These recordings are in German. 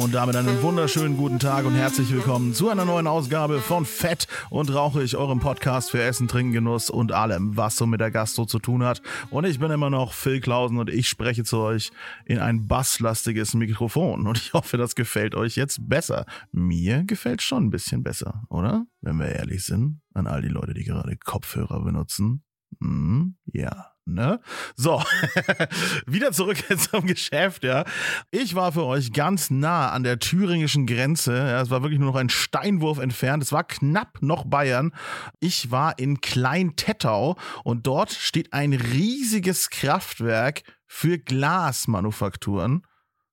Und damit einen wunderschönen guten Tag und herzlich willkommen zu einer neuen Ausgabe von Fett und Rauchig, eurem Podcast für Essen, Trinken, Genuss und allem, was so mit der Gastro zu tun hat. Und ich bin immer noch Phil Klausen und ich spreche zu euch in ein basslastiges Mikrofon. Und ich hoffe, das gefällt euch jetzt besser. Mir gefällt schon ein bisschen besser, oder? Wenn wir ehrlich sind, an all die Leute, die gerade Kopfhörer benutzen. Hm, ja. Ne? So, wieder zurück zum Geschäft, ja. Ich war für euch ganz nah an der thüringischen Grenze. Ja, es war wirklich nur noch ein Steinwurf entfernt. Es war knapp noch Bayern. Ich war in Klein-Tettau und dort steht ein riesiges Kraftwerk für Glasmanufakturen.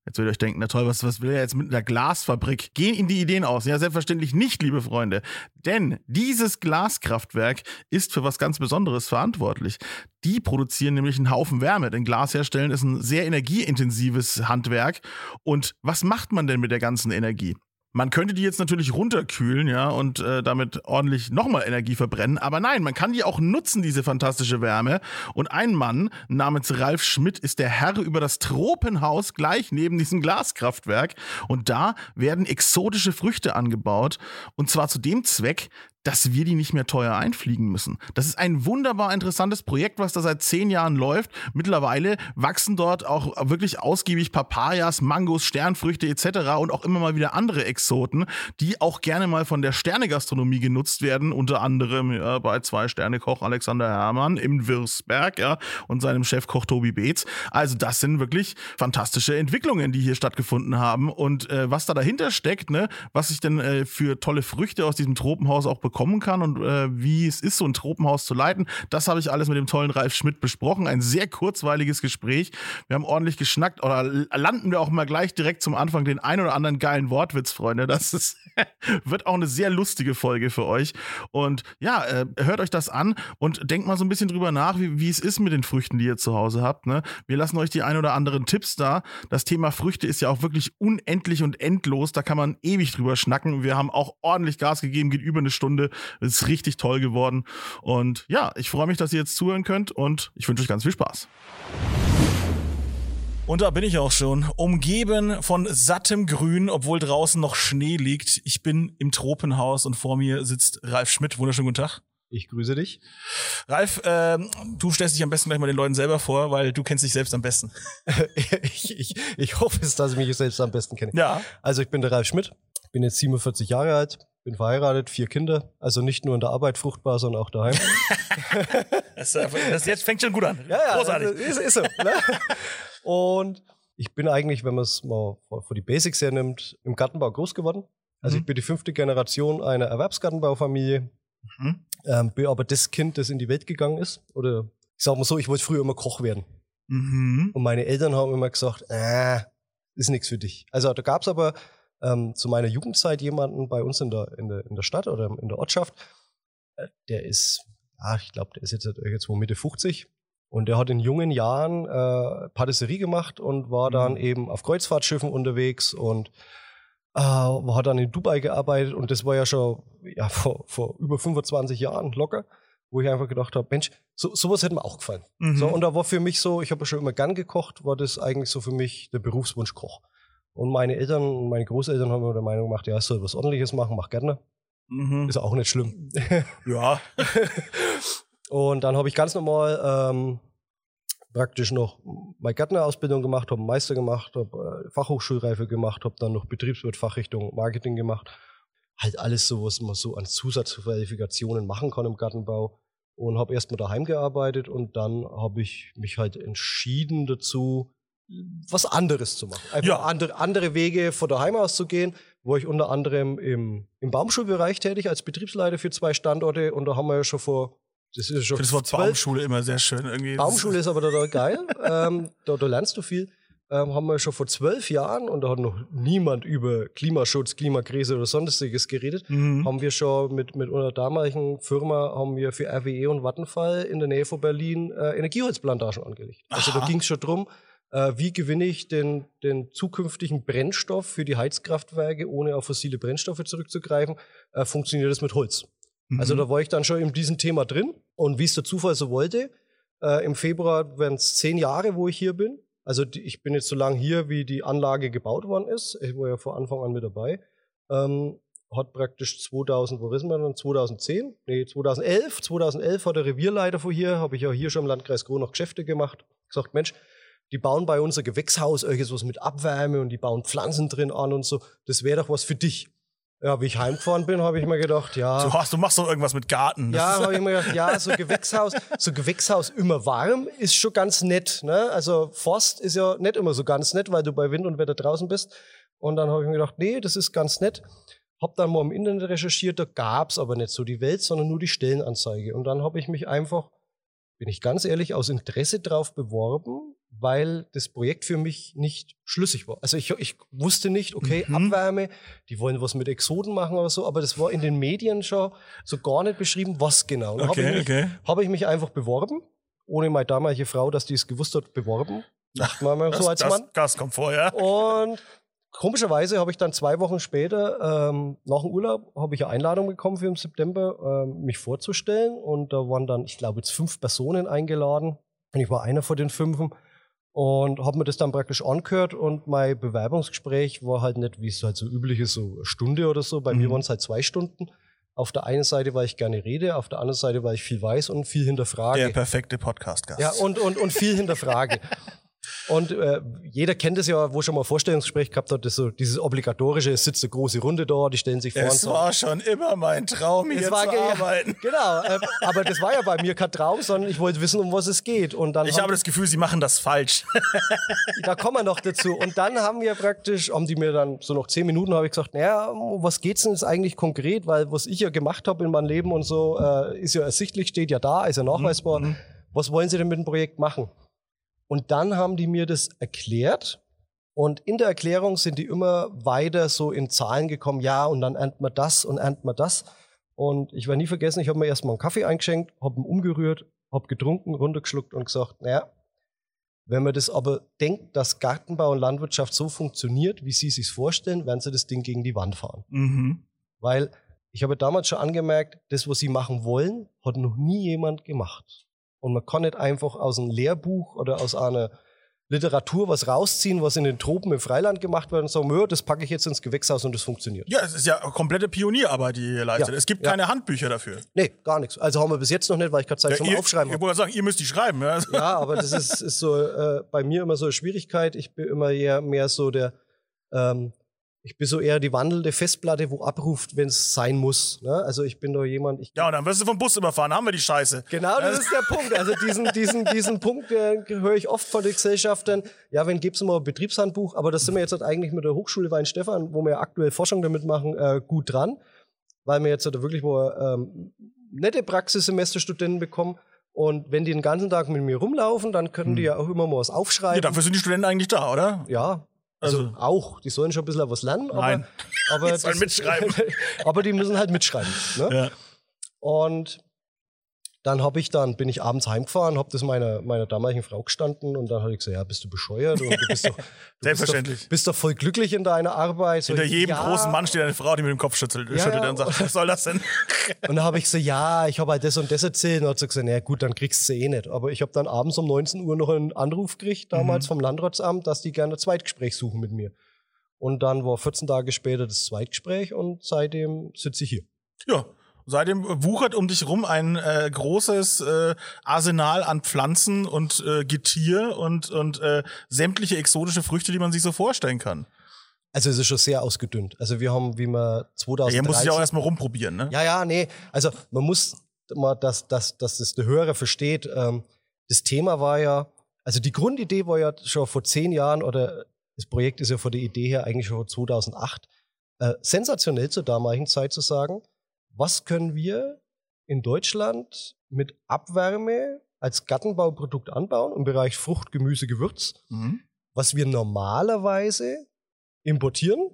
Jetzt werdet ihr euch denken, na toll, was, was will er jetzt mit einer Glasfabrik? Gehen Ihnen die Ideen aus? Ja, selbstverständlich nicht, liebe Freunde. Denn dieses Glaskraftwerk ist für was ganz Besonderes verantwortlich. Die produzieren nämlich einen Haufen Wärme, denn Glas herstellen ist ein sehr energieintensives Handwerk. Und was macht man denn mit der ganzen Energie? Man könnte die jetzt natürlich runterkühlen, ja, und äh, damit ordentlich nochmal Energie verbrennen. Aber nein, man kann die auch nutzen, diese fantastische Wärme. Und ein Mann namens Ralf Schmidt ist der Herr über das Tropenhaus gleich neben diesem Glaskraftwerk. Und da werden exotische Früchte angebaut. Und zwar zu dem Zweck, dass wir die nicht mehr teuer einfliegen müssen. Das ist ein wunderbar interessantes Projekt, was da seit zehn Jahren läuft. Mittlerweile wachsen dort auch wirklich ausgiebig Papayas, Mangos, Sternfrüchte etc. und auch immer mal wieder andere Exoten, die auch gerne mal von der Sternegastronomie genutzt werden, unter anderem ja, bei Zwei-Sterne-Koch Alexander Herrmann im Wirsberg ja, und seinem Chefkoch Tobi Beetz. Also das sind wirklich fantastische Entwicklungen, die hier stattgefunden haben und äh, was da dahinter steckt, ne, was sich denn äh, für tolle Früchte aus diesem Tropenhaus auch bekommen bekommen kann und äh, wie es ist, so ein Tropenhaus zu leiten. Das habe ich alles mit dem tollen Ralf Schmidt besprochen. Ein sehr kurzweiliges Gespräch. Wir haben ordentlich geschnackt oder landen wir auch mal gleich direkt zum Anfang den ein oder anderen geilen Wortwitz, Freunde. Das ist, wird auch eine sehr lustige Folge für euch. Und ja, äh, hört euch das an und denkt mal so ein bisschen drüber nach, wie, wie es ist mit den Früchten, die ihr zu Hause habt. Ne? Wir lassen euch die ein oder anderen Tipps da. Das Thema Früchte ist ja auch wirklich unendlich und endlos. Da kann man ewig drüber schnacken. Wir haben auch ordentlich Gas gegeben, geht über eine Stunde. Es ist richtig toll geworden. Und ja, ich freue mich, dass ihr jetzt zuhören könnt und ich wünsche euch ganz viel Spaß. Und da bin ich auch schon, umgeben von sattem Grün, obwohl draußen noch Schnee liegt. Ich bin im Tropenhaus und vor mir sitzt Ralf Schmidt. Wunderschönen guten Tag. Ich grüße dich. Ralf, äh, du stellst dich am besten gleich mal den Leuten selber vor, weil du kennst dich selbst am besten. ich, ich, ich hoffe es, dass ich mich selbst am besten kenne. Ja. Also ich bin der Ralf Schmidt, bin jetzt 47 Jahre alt, bin verheiratet, vier Kinder, also nicht nur in der Arbeit fruchtbar, sondern auch daheim. das, das, jetzt fängt schon gut an. Ja, ja, Großartig. Ist, ist so. Ne? Und ich bin eigentlich, wenn man es mal vor die Basics hernimmt, im Gartenbau groß geworden. Also mhm. ich bin die fünfte Generation einer Erwerbsgartenbaufamilie. Mhm. Ähm, bin aber das Kind, das in die Welt gegangen ist. Oder ich sag mal so, ich wollte früher immer Koch werden. Mhm. Und meine Eltern haben immer gesagt, äh, ist nichts für dich. Also da gab es aber ähm, zu meiner Jugendzeit jemanden bei uns in der, in der, in der Stadt oder in der Ortschaft, äh, der ist, ja, ich glaube, der ist jetzt, jetzt Mitte 50 und der hat in jungen Jahren äh, Patisserie gemacht und war dann mhm. eben auf Kreuzfahrtschiffen unterwegs und äh, hat dann in Dubai gearbeitet und das war ja schon ja, vor, vor über 25 Jahren locker, wo ich einfach gedacht habe, Mensch, so, sowas hätte mir auch gefallen. Mhm. So, und da war für mich so, ich habe ja schon immer gern gekocht, war das eigentlich so für mich der Berufswunsch Koch. Und meine Eltern und meine Großeltern haben mir der Meinung gemacht, ja, soll was ordentliches machen, mach gerne. Mhm. Ist auch nicht schlimm. Ja. und dann habe ich ganz normal ähm, praktisch noch meine Gärtnerausbildung gemacht, habe einen Meister gemacht, habe äh, Fachhochschulreife gemacht, habe dann noch Betriebswirt Fachrichtung Marketing gemacht. Halt alles so, was man so an Zusatzqualifikationen machen kann im Gartenbau. Und habe erstmal daheim gearbeitet und dann habe ich mich halt entschieden dazu, was anderes zu machen. Einfach ja. andere, andere Wege von daheim aus zu gehen, wo ich unter anderem im, im Baumschulbereich tätig als Betriebsleiter für zwei Standorte und da haben wir ja schon vor das ist schon. Das Wort Baumschule immer sehr schön irgendwie. Baumschule ist aber da geil. ähm, da, da lernst du viel. Ähm, haben wir schon vor zwölf Jahren, und da hat noch niemand über Klimaschutz, Klimakrise oder sonstiges geredet, mhm. haben wir schon mit, mit unserer damaligen Firma, haben wir für RWE und Vattenfall in der Nähe von Berlin äh, Energieholzplantagen angelegt. Also Aha. da ging es schon drum, wie gewinne ich den, den zukünftigen Brennstoff für die Heizkraftwerke, ohne auf fossile Brennstoffe zurückzugreifen, äh, funktioniert das mit Holz. Mhm. Also da war ich dann schon in diesem Thema drin. Und wie es der Zufall so wollte, äh, im Februar werden es zehn Jahre, wo ich hier bin. Also die, ich bin jetzt so lange hier, wie die Anlage gebaut worden ist. Ich war ja von Anfang an mit dabei. Ähm, hat praktisch 2000, wo wissen wir dann? 2010? Nee, 2011. 2011 hat der Revierleiter von hier, habe ich ja hier schon im Landkreis Groh noch Geschäfte gemacht. Gesagt, Mensch, die bauen bei uns ein Gewächshaus, irgendwas mit Abwärme und die bauen Pflanzen drin an und so. Das wäre doch was für dich. Ja, wie ich heimgefahren bin, habe ich mir gedacht, ja. So, hast, du machst doch irgendwas mit Garten. Ja, habe ich mir gedacht, ja, so Gewächshaus, so Gewächshaus immer warm ist schon ganz nett. Ne? Also Forst ist ja nicht immer so ganz nett, weil du bei Wind und Wetter draußen bist. Und dann habe ich mir gedacht, nee, das ist ganz nett. Hab dann mal im Internet recherchiert, da gab's aber nicht so die Welt, sondern nur die Stellenanzeige. Und dann habe ich mich einfach, bin ich ganz ehrlich, aus Interesse drauf beworben, weil das Projekt für mich nicht schlüssig war. Also ich, ich wusste nicht, okay, Mhm. Abwärme, die wollen was mit Exoden machen oder so, aber das war in den Medien schon so gar nicht beschrieben, was genau. Dann habe Okay, ich, mich- okay. hab ich mich einfach beworben, ohne meine damalige Frau, dass die es gewusst hat, beworben. Macht man mal so als das, Mann. das kommt vorher. Und komischerweise habe ich dann zwei Wochen später, ähm, nach dem Urlaub, habe ich eine Einladung bekommen für im September, ähm, mich vorzustellen. Und da waren dann, ich glaube, jetzt fünf Personen eingeladen. Und ich war einer von den fünfen. Und habe mir das dann praktisch angehört. Und mein Bewerbungsgespräch war halt nicht, wie es halt so üblich ist, so eine Stunde oder so. Bei mir Mhm. waren es halt zwei Stunden. Auf der einen Seite, weil ich gerne rede, auf der anderen Seite, weil ich viel weiß und viel hinterfrage. Der perfekte Podcast-Gast. Ja, und, und, und viel hinterfrage. Und äh, jeder kennt es ja, wo schon mal ein Vorstellungsgespräch gehabt hat, das so, dieses obligatorische, es sitzt eine große Runde da, die stellen sich vor so. war schon immer mein Traum, hier Es war zu arbeiten. Genau, äh, aber das war ja bei mir kein Traum, sondern ich wollte wissen, um was es geht. Und dann Ich habe das Gefühl, sie machen das falsch. da kommen wir noch dazu. Und dann haben wir praktisch, haben die mir dann so noch zehn Minuten, habe ich gesagt, naja, um was geht's denn jetzt eigentlich konkret? Weil was ich ja gemacht habe in meinem Leben und so, äh, ist ja ersichtlich, steht ja da, ist ja nachweisbar. Mhm. Was wollen sie denn mit dem Projekt machen? Und dann haben die mir das erklärt. Und in der Erklärung sind die immer weiter so in Zahlen gekommen, ja, und dann ernten wir das und ernten wir das. Und ich werde nie vergessen, ich habe mir erstmal einen Kaffee eingeschenkt, habe ihn umgerührt, habe getrunken, runtergeschluckt und gesagt, naja, wenn man das aber denkt, dass Gartenbau und Landwirtschaft so funktioniert, wie Sie sich vorstellen, werden Sie das Ding gegen die Wand fahren. Mhm. Weil ich habe damals schon angemerkt, das, was Sie machen wollen, hat noch nie jemand gemacht. Und man kann nicht einfach aus einem Lehrbuch oder aus einer Literatur was rausziehen, was in den Tropen im Freiland gemacht wird und sagen, ja, das packe ich jetzt ins Gewächshaus und das funktioniert. Ja, es ist ja komplette Pionierarbeit, die ihr leistet. Ja, Es gibt ja. keine Handbücher dafür. Nee, gar nichts. Also haben wir bis jetzt noch nicht, weil ich keine Zeit zum ihr, Aufschreiben ich wollte sagen, ihr müsst die schreiben. Ja? Ja, aber das ist, ist so äh, bei mir immer so eine Schwierigkeit. Ich bin immer eher mehr so der, ähm, ich bin so eher die wandelnde Festplatte, wo abruft, wenn es sein muss. Ne? Also ich bin doch jemand, ich Ja, und dann wirst du vom Bus überfahren, haben wir die Scheiße. Genau, das ist der Punkt. Also diesen, diesen, diesen Punkt äh, höre ich oft von den Gesellschaftern. Ja, wenn gibt's mal ein Betriebshandbuch, aber das sind wir jetzt halt eigentlich mit der Hochschule Weinstefan, wo wir ja aktuell Forschung damit machen, äh, gut dran, weil wir jetzt halt wirklich mal ähm, nette Praxissemesterstudenten bekommen. Und wenn die den ganzen Tag mit mir rumlaufen, dann können die ja auch immer mal was Ja, aufschreiben. dafür sind die Studenten eigentlich da, oder? Ja, also, Also- auch. Die sollen schon ein bisschen was lernen. Aber, Nein. aber Die sollen das- mitschreiben. aber die müssen halt mitschreiben. Ne? Ja. Und dann habe ich dann bin ich abends heimgefahren, habe das meiner meiner damaligen Frau gestanden und dann habe ich gesagt, ja, bist du bescheuert und du bist doch, du Selbstverständlich. Bist doch, bist doch voll glücklich in deiner Arbeit. So, Hinter jedem ja. großen Mann steht eine Frau, die mit dem Kopf schüttelt, Ja, schüttelt ja. und sagt, was soll das denn? Und dann habe ich gesagt, ja, ich habe halt das und das erzählt. Und hat sie gesagt, na gut, dann kriegst du sie eh nicht. Aber ich habe dann abends um 19 Uhr noch einen Anruf gekriegt, damals Mhm. vom Landratsamt, dass die gerne ein Zweitgespräch suchen mit mir. Und dann war 14 Tage später das Zweitgespräch und seitdem sitze ich hier. Ja. Seitdem wuchert um dich rum ein äh, großes äh, Arsenal an Pflanzen und äh, Getier und, und äh, sämtliche exotische Früchte, die man sich so vorstellen kann. Also es ist schon sehr ausgedünnt. Also wir haben, wie man Ja, 2013... hier muss ich auch erstmal rumprobieren, ne? Ja, ja, nee. Also man muss mal, dass, dass, dass das der Hörer versteht. Ähm, das Thema war ja, also die Grundidee war ja schon vor zehn Jahren oder das Projekt ist ja von der Idee her eigentlich schon 2008 äh, sensationell zur damaligen Zeit zu sagen, was können wir in Deutschland mit Abwärme als Gartenbauprodukt anbauen im Bereich Frucht, Gemüse, Gewürz, Mhm. was wir normalerweise importieren,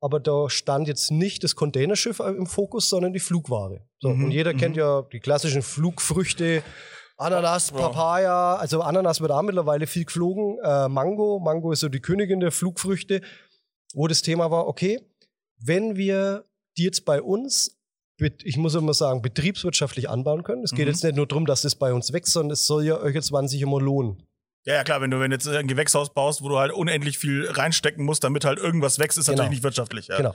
aber da stand jetzt nicht das Containerschiff im Fokus, sondern die Flugware. So, Mhm, Und jeder mhm. kennt ja die klassischen Flugfrüchte, Ananas, Papaya, also Ananas wird auch mittlerweile viel geflogen. Äh, Mango, Mango ist so die Königin der Flugfrüchte, wo das Thema war, okay, wenn wir die jetzt bei uns, ich muss immer sagen, betriebswirtschaftlich anbauen können. Es geht Mhm. jetzt nicht nur darum, dass das bei uns wächst, sondern es soll ja euch jetzt 20 immer lohnen. Ja, ja, klar, wenn du wenn du jetzt ein Gewächshaus baust, wo du halt unendlich viel reinstecken musst, damit halt irgendwas wächst, ist Genau. natürlich nicht wirtschaftlich. Ja. Genau.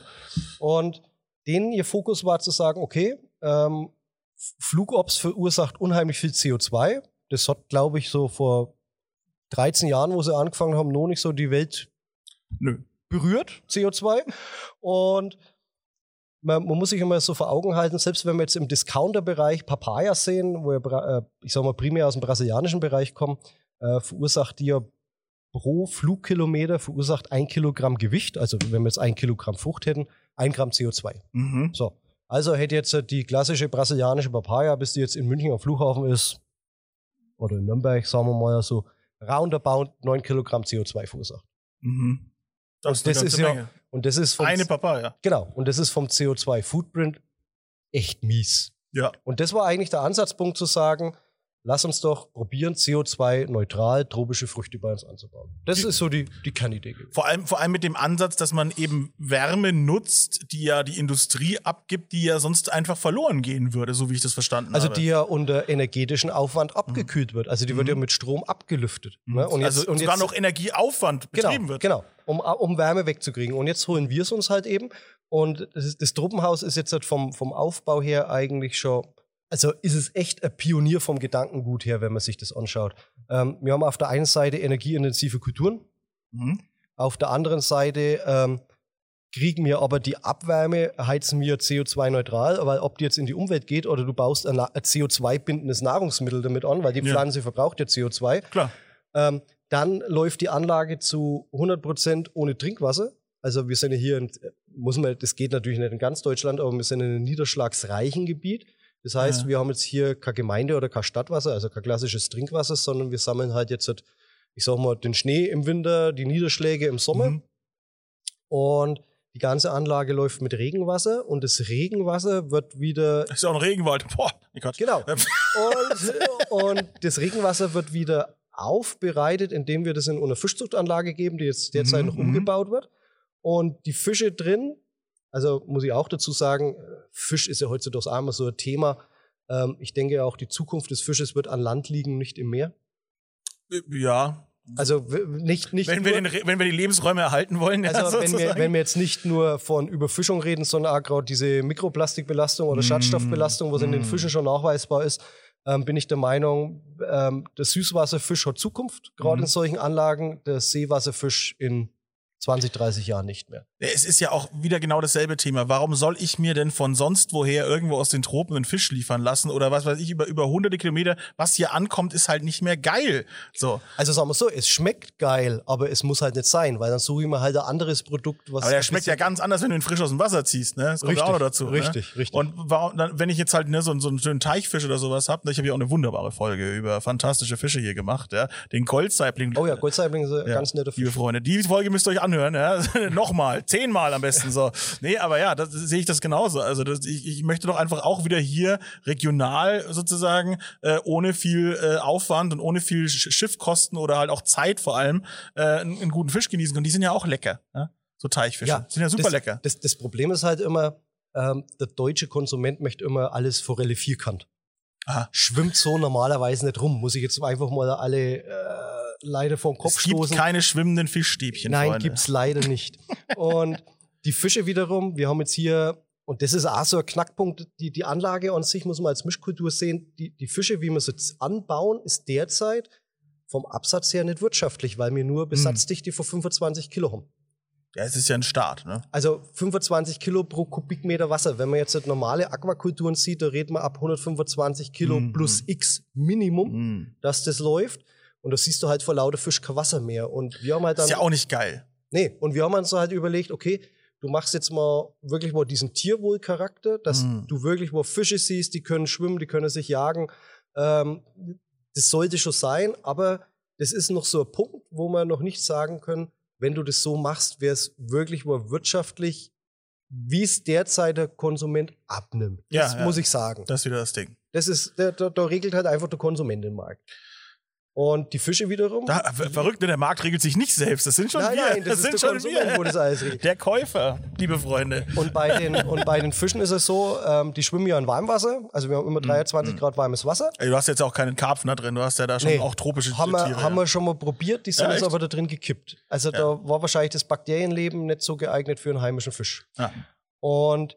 Und denen ihr Fokus war zu sagen, okay, ähm, Flugops verursacht unheimlich viel CO2. Das hat, glaube ich, so vor 13 Jahren, wo sie angefangen haben, noch nicht so die Welt Nö. berührt, CO2. Und man, man muss sich immer so vor Augen halten, selbst wenn wir jetzt im Discounter-Bereich Papayas sehen, wo wir, bra- äh, ich sag mal, primär aus dem brasilianischen Bereich kommen, äh, verursacht die ja pro Flugkilometer verursacht ein Kilogramm Gewicht, also wenn wir jetzt ein Kilogramm Frucht hätten, ein Gramm CO2. Mhm. So. Also hätte jetzt äh, die klassische brasilianische Papaya, bis die jetzt in München am Flughafen ist, oder in Nürnberg, sagen wir mal so, roundabout 9 Kilogramm CO2 verursacht. Mhm. Das, das ist ja-. Und das ist vom Eine Papaya. Genau, und das ist vom CO2-Footprint echt mies. Ja. Und das war eigentlich der Ansatzpunkt zu sagen, lass uns doch probieren, CO2-neutral tropische Früchte bei uns anzubauen. Das Die- ist so die, die Kernidee. gewesen. Vor allem, vor allem mit dem Ansatz, dass man eben Wärme nutzt, die ja die Industrie abgibt, die ja sonst einfach verloren gehen würde, so wie ich das verstanden Also habe. die ja unter energetischen Aufwand abgekühlt wird. Also die wird ja Mhm. mit Strom abgelüftet. Ne? Und jetzt, also und sogar jetzt, noch Energieaufwand betrieben genau, wird. Genau, um, um Wärme wegzukriegen. Und jetzt holen wir es uns halt eben. Und das, ist, das Truppenhaus ist jetzt halt vom, vom Aufbau her eigentlich schon, also ist es echt ein Pionier vom Gedankengut her, wenn man sich das anschaut. Ähm, wir haben auf der einen Seite energieintensive Kulturen, Mhm. auf der anderen Seite ähm, kriegen wir aber die Abwärme, heizen wir CO2-neutral, weil ob die jetzt in die Umwelt geht oder du baust ein, ein CO2-bindendes Nahrungsmittel damit an, weil die Ja. Pflanze verbraucht ja CO2, Klar. ähm, dann läuft die Anlage zu 100% ohne Trinkwasser. Also wir sind ja hier, in, muss man, das geht natürlich nicht in ganz Deutschland, aber wir sind in einem niederschlagsreichen Gebiet. Das heißt, Ja. wir haben jetzt hier kein Gemeinde- oder kein Stadtwasser, also kein klassisches Trinkwasser, sondern wir sammeln halt jetzt, halt, ich sag mal, den Schnee im Winter, die Niederschläge im Sommer. Mhm. Und die ganze Anlage läuft mit Regenwasser und das Regenwasser wird wieder Das ist ja auch ein Regenwald. Boah, oh Gott. Genau. Ähm, Und, und das Regenwasser wird wieder aufbereitet, indem wir das in eine Fischzuchtanlage geben, die jetzt derzeit Mhm, noch mhm. umgebaut wird. Und die Fische drin, also muss ich auch dazu sagen, äh, Fisch ist ja heutzutage auch immer so ein Thema. Ähm, ich denke auch, die Zukunft des Fisches wird an Land liegen, nicht im Meer. Ja. Also nicht, nicht Wenn wir, nur, den, Re- wenn wir die Lebensräume erhalten wollen, ja, also wenn wir, wenn wir jetzt nicht nur von Überfischung reden, sondern auch gerade diese Mikroplastikbelastung oder Mm, Schadstoffbelastung, was in den mm. Fischen schon nachweisbar ist, ähm, bin ich der Meinung, ähm, der Süßwasserfisch hat Zukunft, gerade Mhm. in solchen Anlagen, der Seewasserfisch in 20, 30 Jahren nicht mehr. Es ist ja auch wieder genau dasselbe Thema. Warum soll ich mir denn von sonst woher irgendwo aus den Tropen einen Fisch liefern lassen oder was weiß ich über, über hunderte Kilometer? Was hier ankommt, ist halt nicht mehr geil. So. Also sagen wir so, es schmeckt geil, aber es muss halt nicht sein, weil dann suche ich mir halt ein anderes Produkt, was. Aber der schmeckt ja ganz anders, wenn du ihn frisch aus dem Wasser ziehst, ne? Das kommt Richtig, auch dazu. richtig, ne? richtig. Und warum, dann, wenn ich jetzt halt ne, so, so einen schönen Teichfisch oder sowas hab, ne, ich habe ja auch eine wunderbare Folge über fantastische Fische hier gemacht, ja. Den Goldsaibling. Oh ja, Goldsaibling ist ein Ja, ganz netter Fisch. Liebe Freunde, die Folge müsst ihr euch anhören, ja. Nochmal, zehnmal am besten so. Nee, aber ja, das sehe ich das genauso. Also das, ich, ich möchte doch einfach auch wieder hier regional sozusagen, äh, ohne viel äh, Aufwand und ohne viel Sch Schiffkosten oder halt auch Zeit vor allem, äh, einen, einen guten Fisch genießen können. Die sind ja auch lecker, ja? So Teichfische. sind ja super das, lecker. Das, das Problem ist halt immer, ähm, der deutsche Konsument möchte immer alles Forelle vierkant. Aha. Schwimmt so normalerweise nicht rum. Muss ich jetzt einfach mal alle äh, leider vom Kopf Es gibt stoßen. keine schwimmenden Fischstäbchen, Nein, Freunde. gibt's leider nicht. Und die Fische wiederum, wir haben jetzt hier, und das ist auch so ein Knackpunkt, die, die Anlage an sich muss man als Mischkultur sehen. Die, die Fische, wie wir sie anbauen, ist derzeit vom Absatz her nicht wirtschaftlich, weil wir Hm. nur Besatzdichte von 25 Kilo haben. Ja, es ist ja ein Start, ne? Also 25 Kilo pro Kubikmeter Wasser. Wenn man jetzt normale Aquakulturen sieht, da reden wir ab 125 Kilo Mhm. plus X Minimum, Mm. dass das läuft. Und da siehst du halt vor lauter Fisch kein Wasser mehr. Und wir haben halt dann. Ist ja auch nicht geil. Nee, und wir haben uns halt überlegt, okay, du machst jetzt mal wirklich mal diesen Tierwohlcharakter, dass Mhm. du wirklich mal Fische siehst, die können schwimmen, die können sich jagen. Ähm, das sollte schon sein, aber das ist noch so ein Punkt, wo wir noch nicht sagen können, wenn du das so machst, wäre es wirklich mal wirtschaftlich, wie es derzeit der Konsument abnimmt. Ja, Das ja. muss ich sagen. Das ist wieder das Ding. Das ist, da, da, da regelt halt einfach der Konsument den Markt. Und die Fische wiederum. Da, ver- verrückt, ne? der Markt regelt sich nicht selbst. Das sind schon nein, wir. nein, das, sind ist der schon Konsument, wo wir. das alles regelt. Der Käufer, liebe Freunde. Und bei den, und bei den Fischen ist es so, ähm, die schwimmen ja in Warmwasser. Also wir haben Mhm. immer 23 Grad warmes Wasser. Ey, du hast jetzt auch keinen Karpfen da drin, du hast ja da schon Nee, auch tropische haben wir, Tiere. haben ja. wir schon mal probiert, die sind Ja, jetzt aber da drin gekippt. Also da war wahrscheinlich das Bakterienleben nicht so geeignet für einen heimischen Fisch. Ja. Und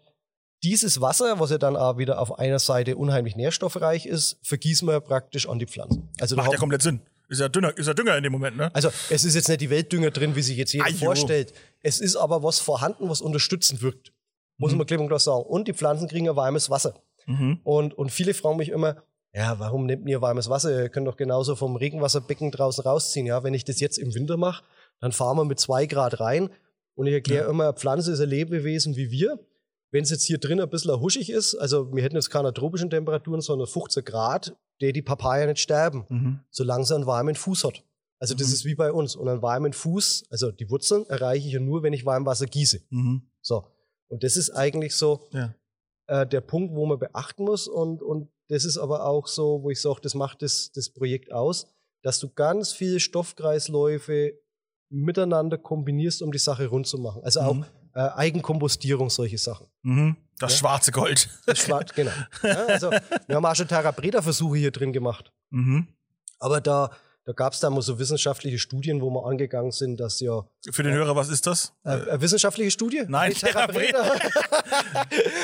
dieses Wasser, was ja dann auch wieder auf einer Seite unheimlich nährstoffreich ist, vergießen wir praktisch an die Pflanzen. Also, Macht ja komplett Sinn. Ist ja Dünner, ist ja Dünger in dem Moment, ne? also es ist jetzt nicht die Weltdünger drin, wie sich jetzt jeder Ajo. vorstellt. Es ist aber was vorhanden, was unterstützend wirkt. Muss Mhm. man klipp und klar sagen. Und die Pflanzen kriegen ein warmes Wasser. Mhm. Und, und viele fragen mich immer, ja, warum nehmt ihr warmes Wasser? Ihr könnt doch genauso vom Regenwasserbecken draußen rausziehen. Ja, wenn ich das jetzt im Winter mache, dann fahren wir mit zwei Grad rein. Und ich erkläre immer, eine Pflanze ist ein Lebewesen wie wir. Wenn es jetzt hier drin ein bisschen huschig ist, also wir hätten jetzt keine tropischen Temperaturen, sondern 15 Grad, der die Papaya nicht sterben, Mhm. solange sie einen warmen Fuß hat. Also das Mhm. ist wie bei uns. Und einen warmen Fuß, also die Wurzeln erreiche ich ja nur, wenn ich warm Wasser gieße. Mhm. So. Und das ist eigentlich so, Ja. äh, der Punkt, wo man beachten muss. Und, und das ist aber auch so, wo ich sage, das macht das, das Projekt aus, dass du ganz viele Stoffkreisläufe miteinander kombinierst, um die Sache rund zu machen. Also auch Mhm. Äh, Eigenkompostierung, solche Sachen. Mhm. Das Ja. schwarze Gold. Das Schwarz, genau. Ja, also, wir haben auch schon Therapreda-Versuche hier drin gemacht. Mhm. Aber da, da gab es da mal so wissenschaftliche Studien, wo wir angegangen sind, dass ja. Für den Hörer, was ist das? Äh, eine wissenschaftliche Studie? Nein, Die Therapreda.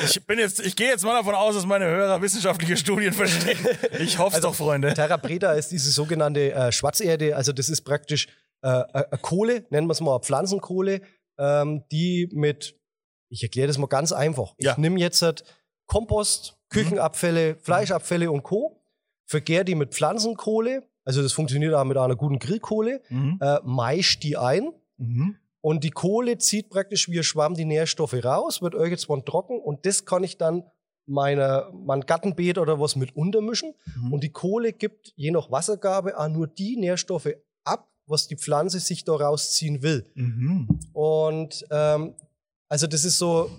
Ich bin jetzt, ich gehe jetzt mal davon aus, dass meine Hörer wissenschaftliche Studien verstehen. Ich hoffe Also, es doch, Freunde. Terra Preta ist diese sogenannte äh, Schwarzerde, also das ist praktisch äh, äh, eine Kohle, nennen wir es mal Pflanzenkohle, ähm, die mit, ich erkläre das mal ganz einfach. Ich Ja. nehme jetzt halt Kompost, Küchenabfälle, Fleischabfälle und Co., vergäre die mit Pflanzenkohle, also das funktioniert auch mit einer guten Grillkohle, Mhm. äh, maisch die ein Mhm. und die Kohle zieht praktisch wie ein Schwamm die Nährstoffe raus, wird irgendwann trocken und das kann ich dann meiner, mein Gartenbeet oder was mit untermischen. Mhm. Und die Kohle gibt je nach Wassergabe auch nur die Nährstoffe ab, was die Pflanze sich da rausziehen will. Mhm. Und ähm, also das ist so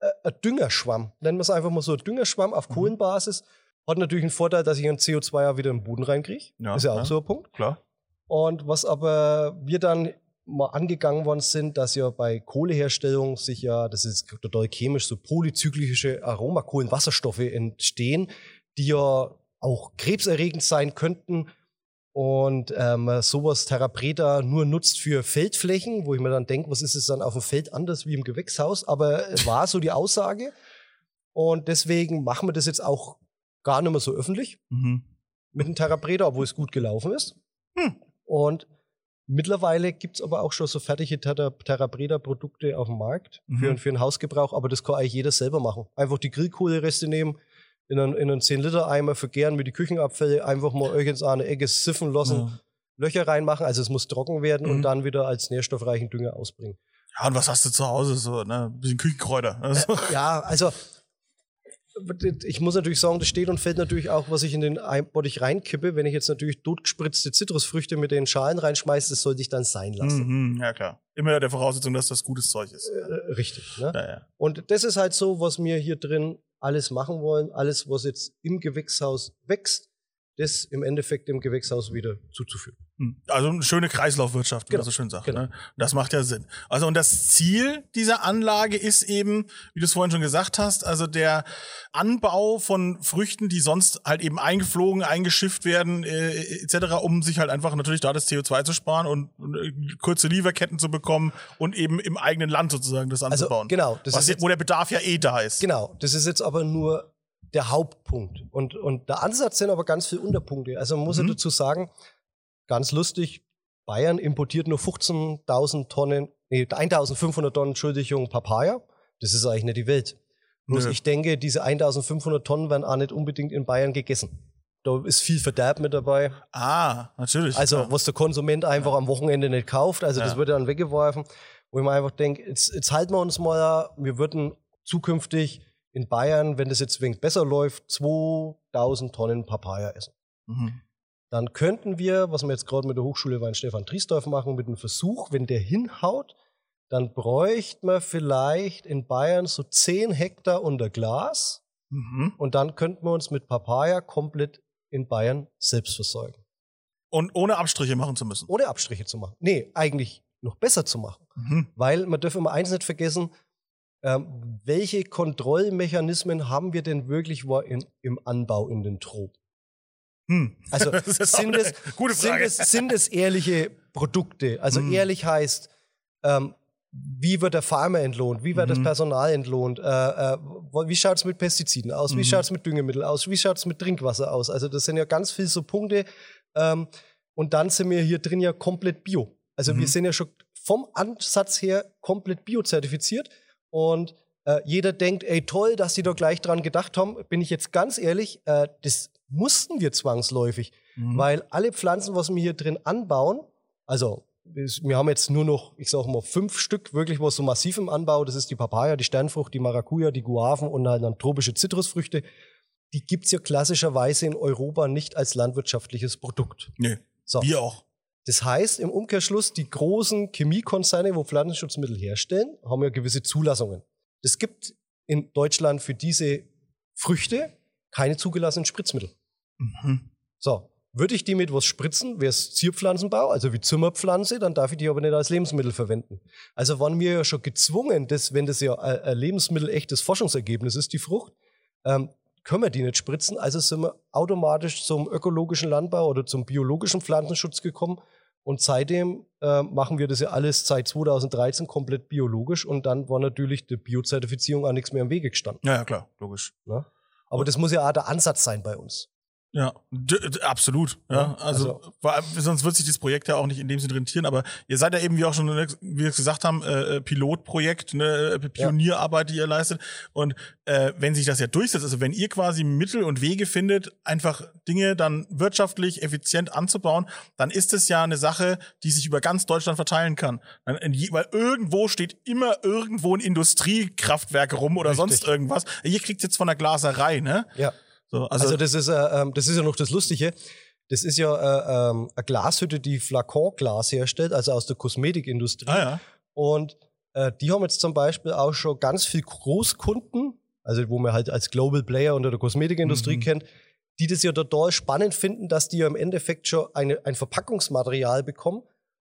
äh, ein Düngerschwamm. Nennen wir es einfach mal so, ein Düngerschwamm auf Mhm. Kohlenbasis. Hat natürlich einen Vorteil, dass ich ein CO2 ja wieder im Boden reinkriege. Ja, ist ja auch ja. so ein Punkt. Klar. Und was aber wir dann mal angegangen worden sind, dass ja bei Kohleherstellung sich ja, das ist total chemisch, so polyzyklische Aromakohlenwasserstoffe entstehen, die ja auch krebserregend sein könnten. Und ähm, sowas Therapreta nur nutzt für Feldflächen, wo ich mir dann denke, was ist es dann auf dem Feld anders wie im Gewächshaus? Aber äh, war so die Aussage. Und deswegen machen wir das jetzt auch gar nicht mehr so öffentlich Mhm. mit dem Therapreda, obwohl es gut gelaufen ist. Hm. Und mittlerweile gibt es aber auch schon so fertige Thera- Therapreda-Produkte auf dem Markt für, Mhm. für den Hausgebrauch, aber das kann eigentlich jeder selber machen. Einfach die Grillkohlereste nehmen, in einen, in einen 10-Liter-Eimer vergären mit die Küchenabfälle, einfach mal irgendwas an eine Ecke siffen lassen, Ja. Löcher reinmachen, also es muss trocken werden Mhm. und dann wieder als nährstoffreichen Dünger ausbringen. Ja, und was hast du zu Hause? So, ne? Ein bisschen Küchenkräuter. Also, Ja, also ich muss natürlich sagen, das steht und fällt natürlich auch, was ich in den Bottich reinkippe. Wenn ich jetzt natürlich totgespritzte Zitrusfrüchte mit den Schalen reinschmeiße, das sollte ich dann sein lassen. mhm, ja, klar. Immer der Voraussetzung, dass das gutes Zeug ist. Äh, richtig. Ne? Ja, ja. Und das ist halt so, was wir hier drin alles machen wollen. Alles, was jetzt im Gewächshaus wächst, das im Endeffekt dem Gewächshaus wieder zuzuführen. Hm. Also eine schöne Kreislaufwirtschaft, wie Genau, man so schön sagt. genau. Ne? Das macht ja Sinn. Also und das Ziel dieser Anlage ist eben, wie du es vorhin schon gesagt hast, also der Anbau von Früchten, die sonst halt eben eingeflogen, eingeschifft werden, äh, etc., um sich halt einfach natürlich da das CO2 zu sparen und, und äh, kurze Lieferketten zu bekommen und eben im eigenen Land sozusagen das Also anzubauen. genau, das Was jetzt, wo der Bedarf ja eh da ist. genau, das ist jetzt aber nur der Hauptpunkt. Und, und der Ansatz sind aber ganz viele Unterpunkte. Also man muss Mhm. ja dazu sagen, ganz lustig, Bayern importiert nur 15.000 Tonnen, nee, 1.500 Tonnen, Entschuldigung, Papaya. Das ist eigentlich nicht die Welt. Bloß Nö. ich denke, diese 1.500 Tonnen werden auch nicht unbedingt in Bayern gegessen. Da ist viel Verderb mit dabei. Ah, natürlich. Also, ja. was der Konsument einfach am Wochenende nicht kauft. Also, das Ja. wird dann weggeworfen. Wo ich mir einfach denke, jetzt, jetzt halten wir uns mal, wir würden zukünftig in Bayern, wenn das jetzt wenig besser läuft, 2000 Tonnen Papaya essen. Mhm. Dann könnten wir, was wir jetzt gerade mit der Hochschule Weinstefan Triesdorf machen, mit einem Versuch, wenn der hinhaut, dann bräuchte man vielleicht in Bayern so 10 Hektar unter Glas Mhm. Und dann könnten wir uns mit Papaya komplett in Bayern selbst versorgen. Und ohne Abstriche machen zu müssen. Ohne Abstriche zu machen. Nee, eigentlich noch besser zu machen. Mhm. Weil man darf immer eins nicht vergessen, ähm, welche Kontrollmechanismen haben wir denn wirklich wo in, im Anbau in den Tropen? Hm. Also Das sind es, sind, es, sind es ehrliche Produkte? Also Mhm. ehrlich heißt, ähm, wie wird der Farmer entlohnt? Wie wird das Mhm. Personal entlohnt? Äh, äh, wie schaut es mit Pestiziden aus? Wie Mhm. schaut es mit Düngemitteln aus? Wie schaut es mit Trinkwasser aus? Also das sind ja ganz viele so Punkte. Ähm, und dann sind wir hier drin ja komplett bio. Also Mhm. wir sind ja schon vom Ansatz her komplett biozertifiziert. Und äh, jeder denkt, ey toll, dass die da gleich dran gedacht haben. Bin ich jetzt ganz ehrlich, äh, das mussten wir zwangsläufig. Mhm. Weil alle Pflanzen, was wir hier drin anbauen, also wir haben jetzt nur noch, ich sag mal, fünf Stück wirklich was so massiv im Anbau. Das ist die Papaya, die Sternfrucht, die Maracuja, die Guaven und halt dann tropische Zitrusfrüchte. Die gibt's ja klassischerweise in Europa nicht als landwirtschaftliches Produkt. nee, So. wir auch. Das heißt im Umkehrschluss, die großen Chemiekonzerne, wo Pflanzenschutzmittel herstellen, haben ja gewisse Zulassungen. Es gibt in Deutschland für diese Früchte keine zugelassenen Spritzmittel. Mhm. So, würde ich die mit was spritzen, wäre es Zierpflanzenbau, also wie Zimmerpflanze, dann darf ich die aber nicht als Lebensmittel verwenden. Also waren wir ja schon gezwungen, dass, wenn das ja ein Lebensmittel echtes Forschungsergebnis ist, die Frucht, ähm, können wir die nicht spritzen. Also sind wir automatisch zum ökologischen Landbau oder zum biologischen Pflanzenschutz gekommen. Und seitdem äh, machen wir das ja alles seit 2013 komplett biologisch. Und dann war natürlich die Biozertifizierung auch nichts mehr im Wege gestanden. Ja, ja, klar, logisch. Ne? Aber das muss ja auch der Ansatz sein bei uns. Ja, absolut. Ja, also, also- weil, sonst wird sich das Projekt ja auch nicht in dem Sinne rentieren. Aber ihr seid ja eben, wie auch schon, ne, wie wir es gesagt haben, äh, äh, Pilotprojekt, ne, äh, Pionierarbeit, die ihr leistet. Und äh, wenn sich das ja durchsetzt, also wenn ihr quasi Mittel und Wege findet, einfach Dinge dann wirtschaftlich effizient anzubauen, dann ist es ja eine Sache, die sich über ganz Deutschland verteilen kann. Weil irgendwo steht immer irgendwo ein Industriekraftwerk rum oder Richtig. sonst irgendwas. Ihr kriegt jetzt von der Glaserei, ne? Ja. So, also, Also, das ist, äh, ähm, das ist ja noch das Lustige. Das ist ja äh, ähm, eine Glashütte, die Flakonglas herstellt, also aus der Kosmetikindustrie. ah ja. Und äh, die haben jetzt zum Beispiel auch schon ganz viel Großkunden, also wo man halt als Global Player unter der Kosmetikindustrie Mhm. kennt, die das ja total spannend finden, dass die ja im Endeffekt schon eine, ein Verpackungsmaterial bekommen,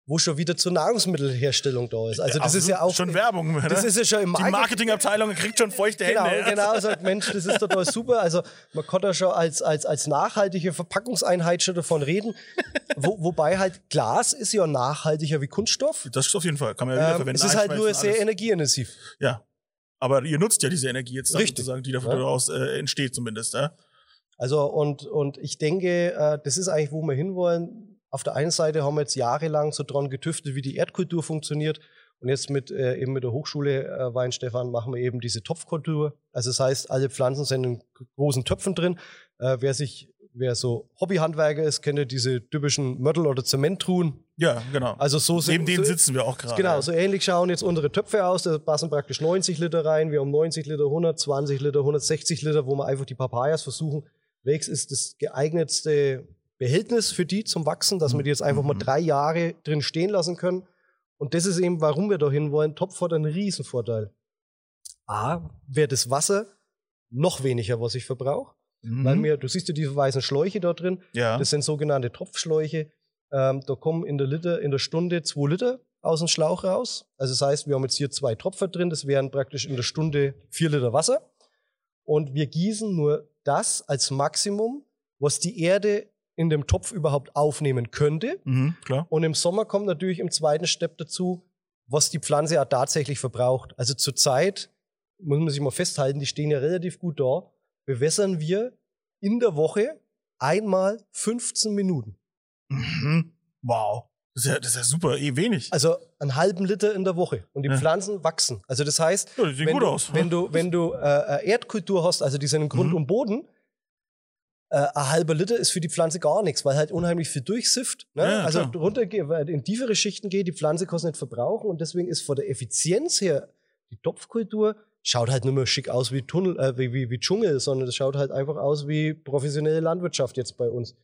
wo schon wieder zur Nahrungsmittelherstellung da ist. Also das ist ja auch schon Werbung. Ne? Das ist ja schon im die Marketing- Marketingabteilung kriegt schon feuchte Genau, Hände. ja. genau, sagt Mensch, das ist total super. Also man kann da schon als, als, als nachhaltige Verpackungseinheit schon davon reden. Wo, wobei halt Glas ist ja nachhaltiger wie Kunststoff. Das ist auf jeden Fall. Kann man ja wieder Ähm, verwenden. es ist halt nur sehr alles. energieintensiv. Ja. Aber ihr nutzt ja diese Energie jetzt Richtig. sozusagen, die Ja. daraus äh, entsteht zumindest. Ja? Also und, und ich denke, äh, das ist eigentlich, wo wir hinwollen. Auf der einen Seite haben wir jetzt jahrelang so dran getüftet, wie die Erdkultur funktioniert. Und jetzt mit äh, eben mit der Hochschule äh, Weinstefan machen wir eben diese Topfkultur. Also das heißt, alle Pflanzen sind in großen Töpfen drin. Äh, wer sich, wer so Hobbyhandwerker ist, kennt ja diese typischen Mörtel- oder Zementtruhen. Ja, genau. Also so sind Neben denen so, sitzen wir auch gerade. Genau, so ähnlich schauen jetzt unsere Töpfe aus. Da passen praktisch 90 Liter rein. Wir haben 90 Liter, 120 Liter, 160 Liter, wo wir einfach die Papayas versuchen. Welches ist das geeignetste Behältnis für die zum Wachsen, dass wir die jetzt einfach mal Mhm. drei Jahre drin stehen lassen können. Und das ist eben, warum wir da hin wollen. Topf hat einen Riesenvorteil. A, wäre das Wasser noch weniger, was ich verbrauche. Mhm. Weil mir, du siehst ja diese weißen Schläuche da drin. ja. Das sind sogenannte Tropfschläuche. Ähm, da kommen in der, Liter, in der Stunde zwei Liter aus dem Schlauch raus. Also das heißt, wir haben jetzt hier zwei Tropfer drin. Das wären praktisch in der Stunde vier Liter Wasser. Und wir gießen nur das als Maximum, was die Erde in dem Topf überhaupt aufnehmen könnte. mhm. Und im Sommer kommt natürlich im zweiten Step dazu, was die Pflanze auch tatsächlich verbraucht. Also zurzeit, muss man sich mal festhalten, die stehen ja relativ gut da, bewässern wir in der Woche einmal 15 Minuten. Mhm. Wow. Das ist, ja, das ist ja super, eh wenig. Also einen halben Liter in der Woche. Und die Ja. Pflanzen wachsen. Also das heißt, ja, sehen wenn du, aus. wenn du, wenn du äh, äh, Erdkultur hast, also die sind im Grund Mhm. und Boden, äh, ein halber Liter ist für die Pflanze gar nichts, weil halt unheimlich viel durchsifft. Ne? Ja, also runter weil in tiefere Schichten geht, die Pflanze kann es nicht verbrauchen und deswegen ist von der Effizienz her die Topfkultur schaut halt nicht mehr schick aus wie Tunnel, äh, wie, wie, wie Dschungel, sondern es schaut halt einfach aus wie professionelle Landwirtschaft jetzt bei uns.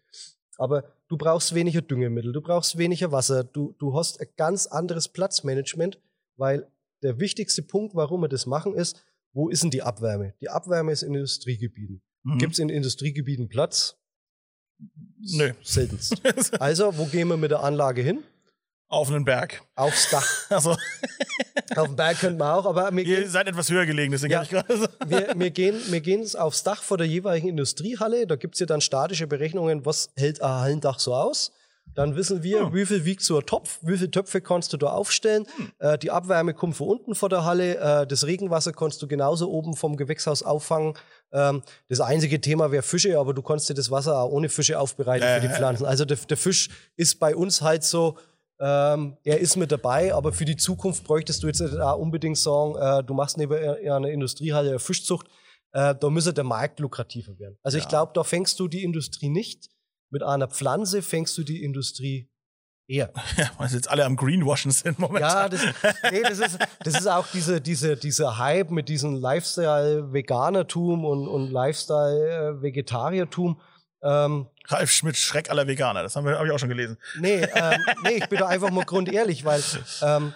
Aber du brauchst weniger Düngemittel, du brauchst weniger Wasser, du, du hast ein ganz anderes Platzmanagement, weil der wichtigste Punkt, warum wir das machen, ist, wo ist denn die Abwärme? Die Abwärme ist in Industriegebieten. Mhm. Gibt es in Industriegebieten Platz? Nö. Seltenst. Also, wo gehen wir mit der Anlage hin? Auf einen Berg. Aufs Dach. Also, Auf dem Berg könnten wir auch, aber wir ihr gehen, seid etwas höher gelegen, deswegen Ja. ich gerade so. wir, wir gehen, wir gehen aufs Dach vor der jeweiligen Industriehalle. Da gibt's ja dann statische Berechnungen, was hält ein Hallendach so aus. Dann wissen wir, Ja. wie viel wiegt so ein Topf, wie viele Töpfe kannst du da aufstellen. Äh, die Abwärme kommt von unten vor der Halle. Äh, das Regenwasser kannst du genauso oben vom Gewächshaus auffangen. Ähm, das einzige Thema wäre Fische, aber du kannst dir das Wasser auch ohne Fische aufbereiten Ja, für die ja. Pflanzen. Also der, der Fisch ist bei uns halt so, ähm, er ist mit dabei, aber für die Zukunft bräuchtest du jetzt auch unbedingt sagen, äh, du machst neben einer Industriehalle eine Fischzucht. Äh, da müsse der Markt lukrativer werden. Also ich Ja. glaube, da fängst du die Industrie nicht. Mit einer Pflanze fängst du die Industrie eher. Ja, weil sie jetzt alle am Greenwashen sind momentan. Ja, das, nee, das, ist, das ist auch diese, diese, dieser Hype mit diesem Lifestyle-Veganertum und, und Lifestyle-Vegetariertum. Ähm, Ralf Schmidt, Schreck aller Veganer, das haben wir, hab ich auch schon gelesen. Nee, ähm, nee, ich bin da einfach mal grundehrlich, weil ähm,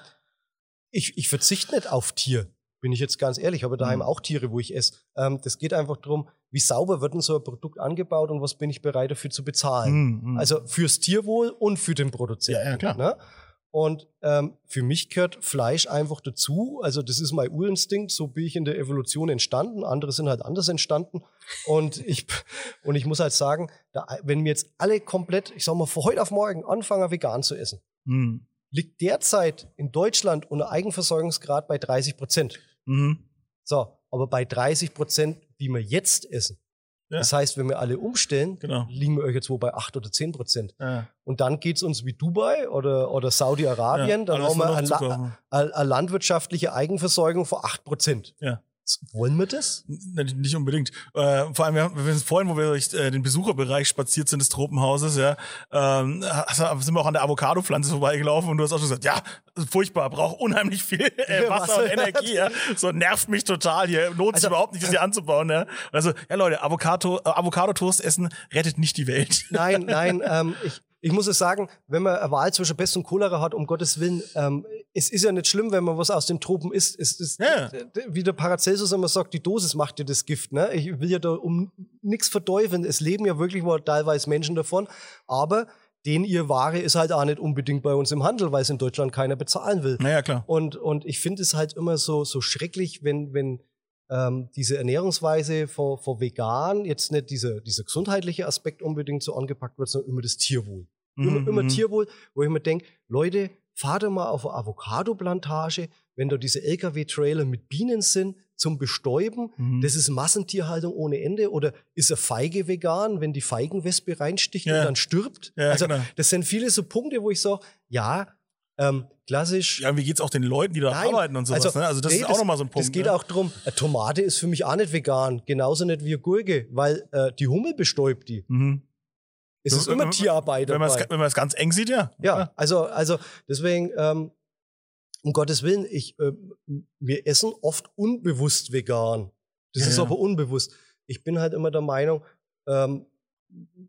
ich, ich verzichte nicht auf Tier, bin ich jetzt ganz ehrlich. Ich habe daheim Mhm. auch Tiere, wo ich esse. Ähm, das geht einfach darum, wie sauber wird denn so ein Produkt angebaut und was bin ich bereit dafür zu bezahlen. Hm, hm. Also fürs Tierwohl und für den Produzenten. Ja, ja, klar. Ne? Und ähm, für mich gehört Fleisch einfach dazu. Also das ist mein Urinstinkt. So bin ich in der Evolution entstanden. Andere sind halt anders entstanden. Und ich, und ich muss halt sagen, da, wenn wir jetzt alle komplett, ich sag mal, von heute auf morgen anfangen, vegan zu essen, Hm. Liegt derzeit in Deutschland unser Eigenversorgungsgrad bei 30 Prozent. Mhm. So, aber bei 30 Prozent, wie wir jetzt essen. Ja. Das heißt, wenn wir alle umstellen, Genau. liegen wir euch jetzt wo bei 8 oder 10 Prozent. Ja. Und dann geht's uns wie Dubai oder, oder Saudi-Arabien. Ja, dann haben wir eine, landwirtschaftliche Eigenversorgung von 8%. Ja. Wollen wir das? N- Nicht unbedingt. Äh, vor allem, wir, wir vorhin, wo wir durch äh, den Besucherbereich spaziert sind des Tropenhauses, ja, ähm, sind wir auch an der Avocado-Pflanze vorbeigelaufen und du hast auch schon gesagt, ja, furchtbar, braucht unheimlich viel äh, Wasser und. Energie. Ja. So nervt mich total hier. Lohnt sich Also- überhaupt nicht, das hier anzubauen. Ja. Also, ja Leute, Avocado, äh, Avocado-Toast essen rettet nicht die Welt. Nein, nein, ähm, ich, ich muss es sagen, wenn man eine Wahl zwischen Pest und Cholera hat, um Gottes Willen, ähm, es ist ja nicht schlimm, wenn man was aus den Tropen isst. Es ist, Ja. wie der Paracelsus immer sagt, die Dosis macht dir das Gift. Ne? Ich will ja da um nichts verteufeln. Es leben ja wirklich mal teilweise Menschen davon, aber den ihr Ware ist halt auch nicht unbedingt bei uns im Handel, weil es in Deutschland keiner bezahlen will. Naja, klar. Und, und ich finde es halt immer so, so schrecklich, wenn, wenn ähm, diese Ernährungsweise vor, vor vegan jetzt nicht dieser, dieser gesundheitliche Aspekt unbedingt so angepackt wird, sondern immer das Tierwohl. Immer, Mhm, immer mhm. Tierwohl, wo ich mir denke, Leute, fahrt doch mal auf eine Avocado-Plantage, wenn da diese LKW-Trailer mit Bienen sind zum Bestäuben, Mhm. das ist Massentierhaltung ohne Ende. Oder ist eine Feige vegan, wenn die Feigenwespe reinsticht Ja. und dann stirbt? Ja, also genau. das sind viele so Punkte, wo ich sage, ja, ähm, klassisch. Ja, wie geht's auch den Leuten, die da Nein, arbeiten und sowas? Also, ne? also das nee, ist auch nochmal so ein Punkt. Das geht ne? auch drum. Eine Tomate ist für mich auch nicht vegan, genauso nicht wie Gurke, weil äh, die Hummel bestäubt die. Mhm. Es ist immer Tierarbeit Wenn man es es ganz eng sieht, ja. Ja, also, also deswegen, ähm, um Gottes Willen, ich, ähm, wir essen oft unbewusst vegan. Das Ja, ist ja. aber unbewusst. Ich bin halt immer der Meinung, ähm,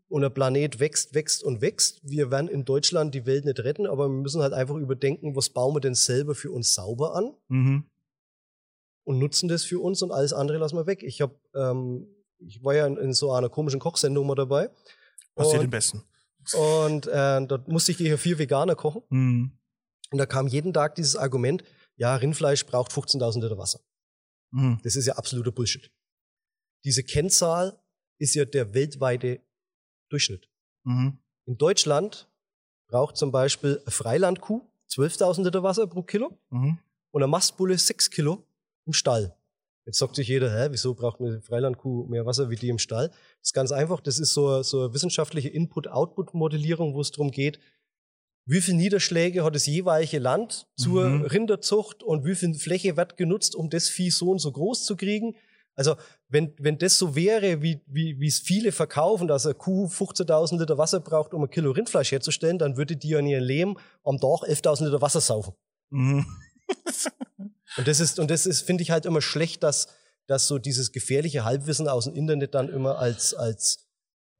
unser Planet wächst, wächst und wächst. Wir werden in Deutschland die Welt nicht retten, aber wir müssen halt einfach überdenken, was bauen wir denn selber für uns sauber an Mhm. und nutzen das für uns und alles andere lassen wir weg. Ich habe, ähm, ich war ja in, in so einer komischen Kochsendung mal dabei Passiert Und- den Besten. und äh, dort musste ich hier vier Veganer kochen. Mhm. Und da kam jeden Tag dieses Argument, ja, Rindfleisch braucht 15.000 Liter Wasser. Mhm. Das ist ja absoluter Bullshit. Diese Kennzahl ist ja der weltweite Durchschnitt. Mhm. In Deutschland braucht zum Beispiel eine Freilandkuh 12.000 Liter Wasser pro Kilo Mhm. und eine Mastbulle 6 Kilo im Stall. Jetzt sagt sich jeder, hä, wieso braucht eine Freilandkuh mehr Wasser wie die im Stall? Das ist ganz einfach, das ist so, so eine wissenschaftliche Input-Output-Modellierung, wo es darum geht, wie viel Niederschläge hat das jeweilige Land zur Mhm. Rinderzucht und wie viel Fläche wird genutzt, um das Vieh so und so groß zu kriegen. Also wenn, wenn das so wäre, wie, wie wie es viele verkaufen, dass eine Kuh 15.000 Liter Wasser braucht, um ein Kilo Rindfleisch herzustellen, dann würde die an ihrem Leben am Tag 11.000 Liter Wasser saufen. Mhm. Und das ist, und das ist, finde ich halt immer schlecht, dass, dass so dieses gefährliche Halbwissen aus dem Internet dann immer als, als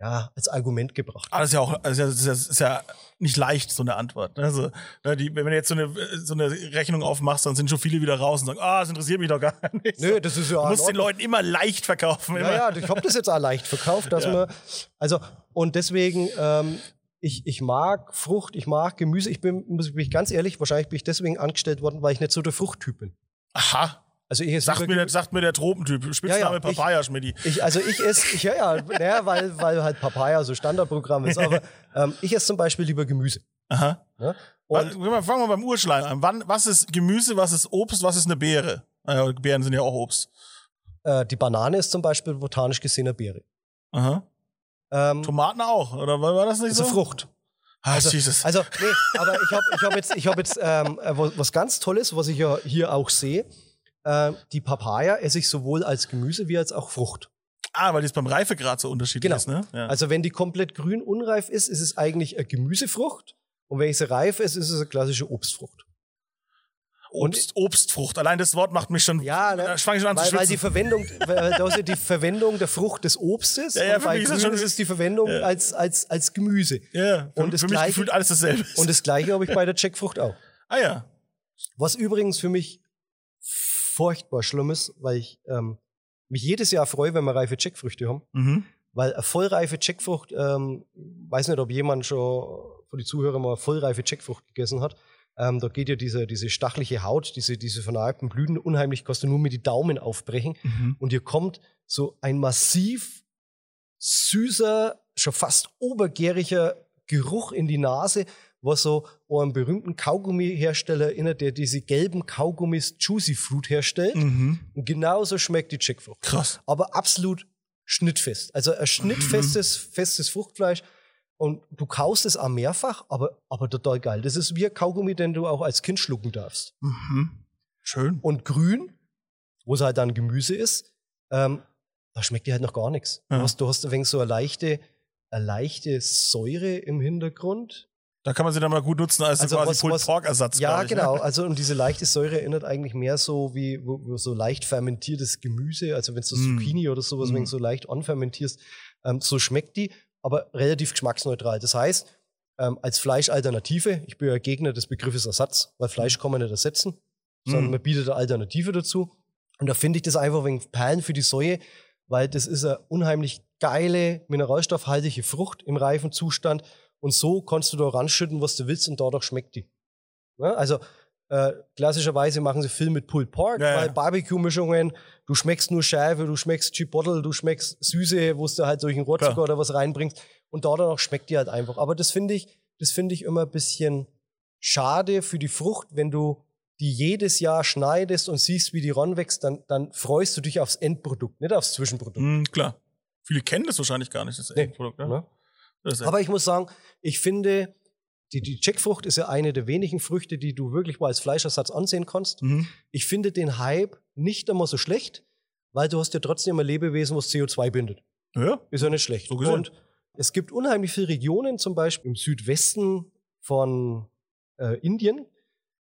ja, als Argument gebracht. Aber das ist ja auch, also das ist ja, das ist ja nicht leicht, so eine Antwort. ne? Also, ne, die, wenn du jetzt so eine, so eine Rechnung aufmachst, dann sind schon viele wieder raus und sagen, ah, das interessiert mich doch gar nicht. Nö, das ist ja Du musst den. Leuten immer leicht verkaufen. Immer. Ja, ja, ich habe das jetzt auch leicht verkauft, dass Ja. man, also, und deswegen, ähm, ich, ich mag Frucht, ich mag Gemüse. Ich bin, muss ich bin ich ganz ehrlich, wahrscheinlich bin ich deswegen angestellt worden, weil ich nicht so der Fruchttyp bin. Aha. Also ich esse Sagt mir, der, sagt mir der Tropentyp. Spitzname Ja, ja, Papaya, Schmidti. Ich, also ich esse, ich, ja, ja, naja, weil, weil halt Papaya so Standardprogramm ist. Aber ähm, ich esse zum Beispiel lieber Gemüse. Aha. Ne? Und Und fangen wir beim Urschleim an. Wann, was ist Gemüse, was ist Obst, was ist eine Beere? Naja, Beeren sind ja auch Obst. äh, die Banane ist zum Beispiel botanisch gesehen eine Beere. Aha. Ähm, Tomaten auch, oder war das nicht ist eine so? Frucht. Ah, Also, Jesus. also nee, aber ich habe ich hab jetzt, ich hab jetzt ähm, äh, was was ganz Tolles, was ich ja hier auch sehe. Äh, die Papaya esse ich sowohl als Gemüse wie als auch Frucht. ah, weil das beim Reifegrad so unterschiedlich Genau. ist, ne? Ja. Also wenn die komplett grün unreif ist, ist es eigentlich eine Gemüsefrucht. Und wenn ich sie reif esse, ist es eine klassische Obstfrucht. Obst, Obstfrucht. Allein das Wort macht mich schon. Ja, ne? Da fange ich schon an Weil, zu weil die schwitzen. Verwendung, weil da ist ja die Verwendung der Frucht des Obstes Ja, ja, und bei mich ist das Grün schon- ist es die Verwendung Ja. als, als, als Gemüse. ja, für, und das für mich Gleiche- gefühlt alles dasselbe. Und das gleiche habe ich bei der Jackfrucht auch. ah ja. Was übrigens für mich furchtbar schlimm ist, weil ich ähm, mich jedes Jahr freue, wenn wir reife Jackfrüchte haben. Mhm. Weil eine vollreife Jackfrucht, ähm, weiß nicht, ob jemand schon von den Zuhörern mal vollreife Jackfrucht gegessen hat. Ähm, da geht ja diese, diese stachliche Haut, diese, diese vernarbten Blüten unheimlich, kannst du nur mit die Daumen aufbrechen. Mhm. Und hier kommt so ein massiv süßer, schon fast obergäriger Geruch in die Nase, was so einen berühmten Kaugummihersteller erinnert, der diese gelben Kaugummis Juicy Fruit herstellt. Mhm. Und genauso schmeckt die Jackfrucht. Krass. Aber absolut schnittfest. Also ein schnittfestes, festes Fruchtfleisch. Und du kaust es auch mehrfach, aber, aber total geil. Das ist wie ein Kaugummi, den du auch als Kind schlucken darfst. Mhm. Schön. Und grün, wo es halt dann Gemüse ist, ähm, da schmeckt dir halt noch gar nichts. Ja. Du, hast, du hast ein wenig so eine leichte, eine leichte Säure im Hintergrund. Da kann man sie dann mal gut nutzen als Also quasi was- Pulled Pork Ersatz. Ja, ich, genau. Ne? Also und diese leichte Säure erinnert eigentlich mehr so wie so leicht fermentiertes Gemüse. Also wenn du Mm. Zucchini oder sowas, wenn Mm. du so leicht anfermentierst, ähm, so schmeckt die, aber relativ geschmacksneutral. Das heißt, ähm, als Fleischalternative, ich bin ja Gegner des Begriffes Ersatz, weil Fleisch kann man nicht ersetzen, sondern Mm. man bietet eine Alternative dazu. Und da finde ich das einfach wegen Perlen für die Säue, weil das ist eine unheimlich geile, mineralstoffhaltige Frucht im reifen Zustand. Und so kannst du da ranschütten, was du willst, und dadurch schmeckt die. Ja, also äh, klassischerweise machen sie viel mit Pulled Pork, Ja, weil Barbecue-Mischungen, du schmeckst nur Schärfe, du schmeckst Chipotle, du schmeckst Süße, wo du halt durch einen Rohrzucker oder was reinbringst. Und dadurch schmeckt die halt einfach. Aber das finde ich, das finde ich immer ein bisschen schade für die Frucht, wenn du die jedes Jahr schneidest und siehst, wie die ranwächst, dann, dann freust du dich aufs Endprodukt, nicht aufs Zwischenprodukt. Mhm, klar. Viele kennen das wahrscheinlich gar nicht, das Nee. Endprodukt. Ne? Ne? Ist Aber ich muss sagen, ich finde, die, die Jackfrucht ist ja eine der wenigen Früchte, die du wirklich mal als Fleischersatz ansehen kannst. mhm. Ich finde den Hype nicht einmal so schlecht, weil du hast ja trotzdem ein Lebewesen, was CO2 bindet. Ja, Ist ja nicht schlecht. So. Und es gibt unheimlich viele Regionen, zum Beispiel im Südwesten von äh, Indien,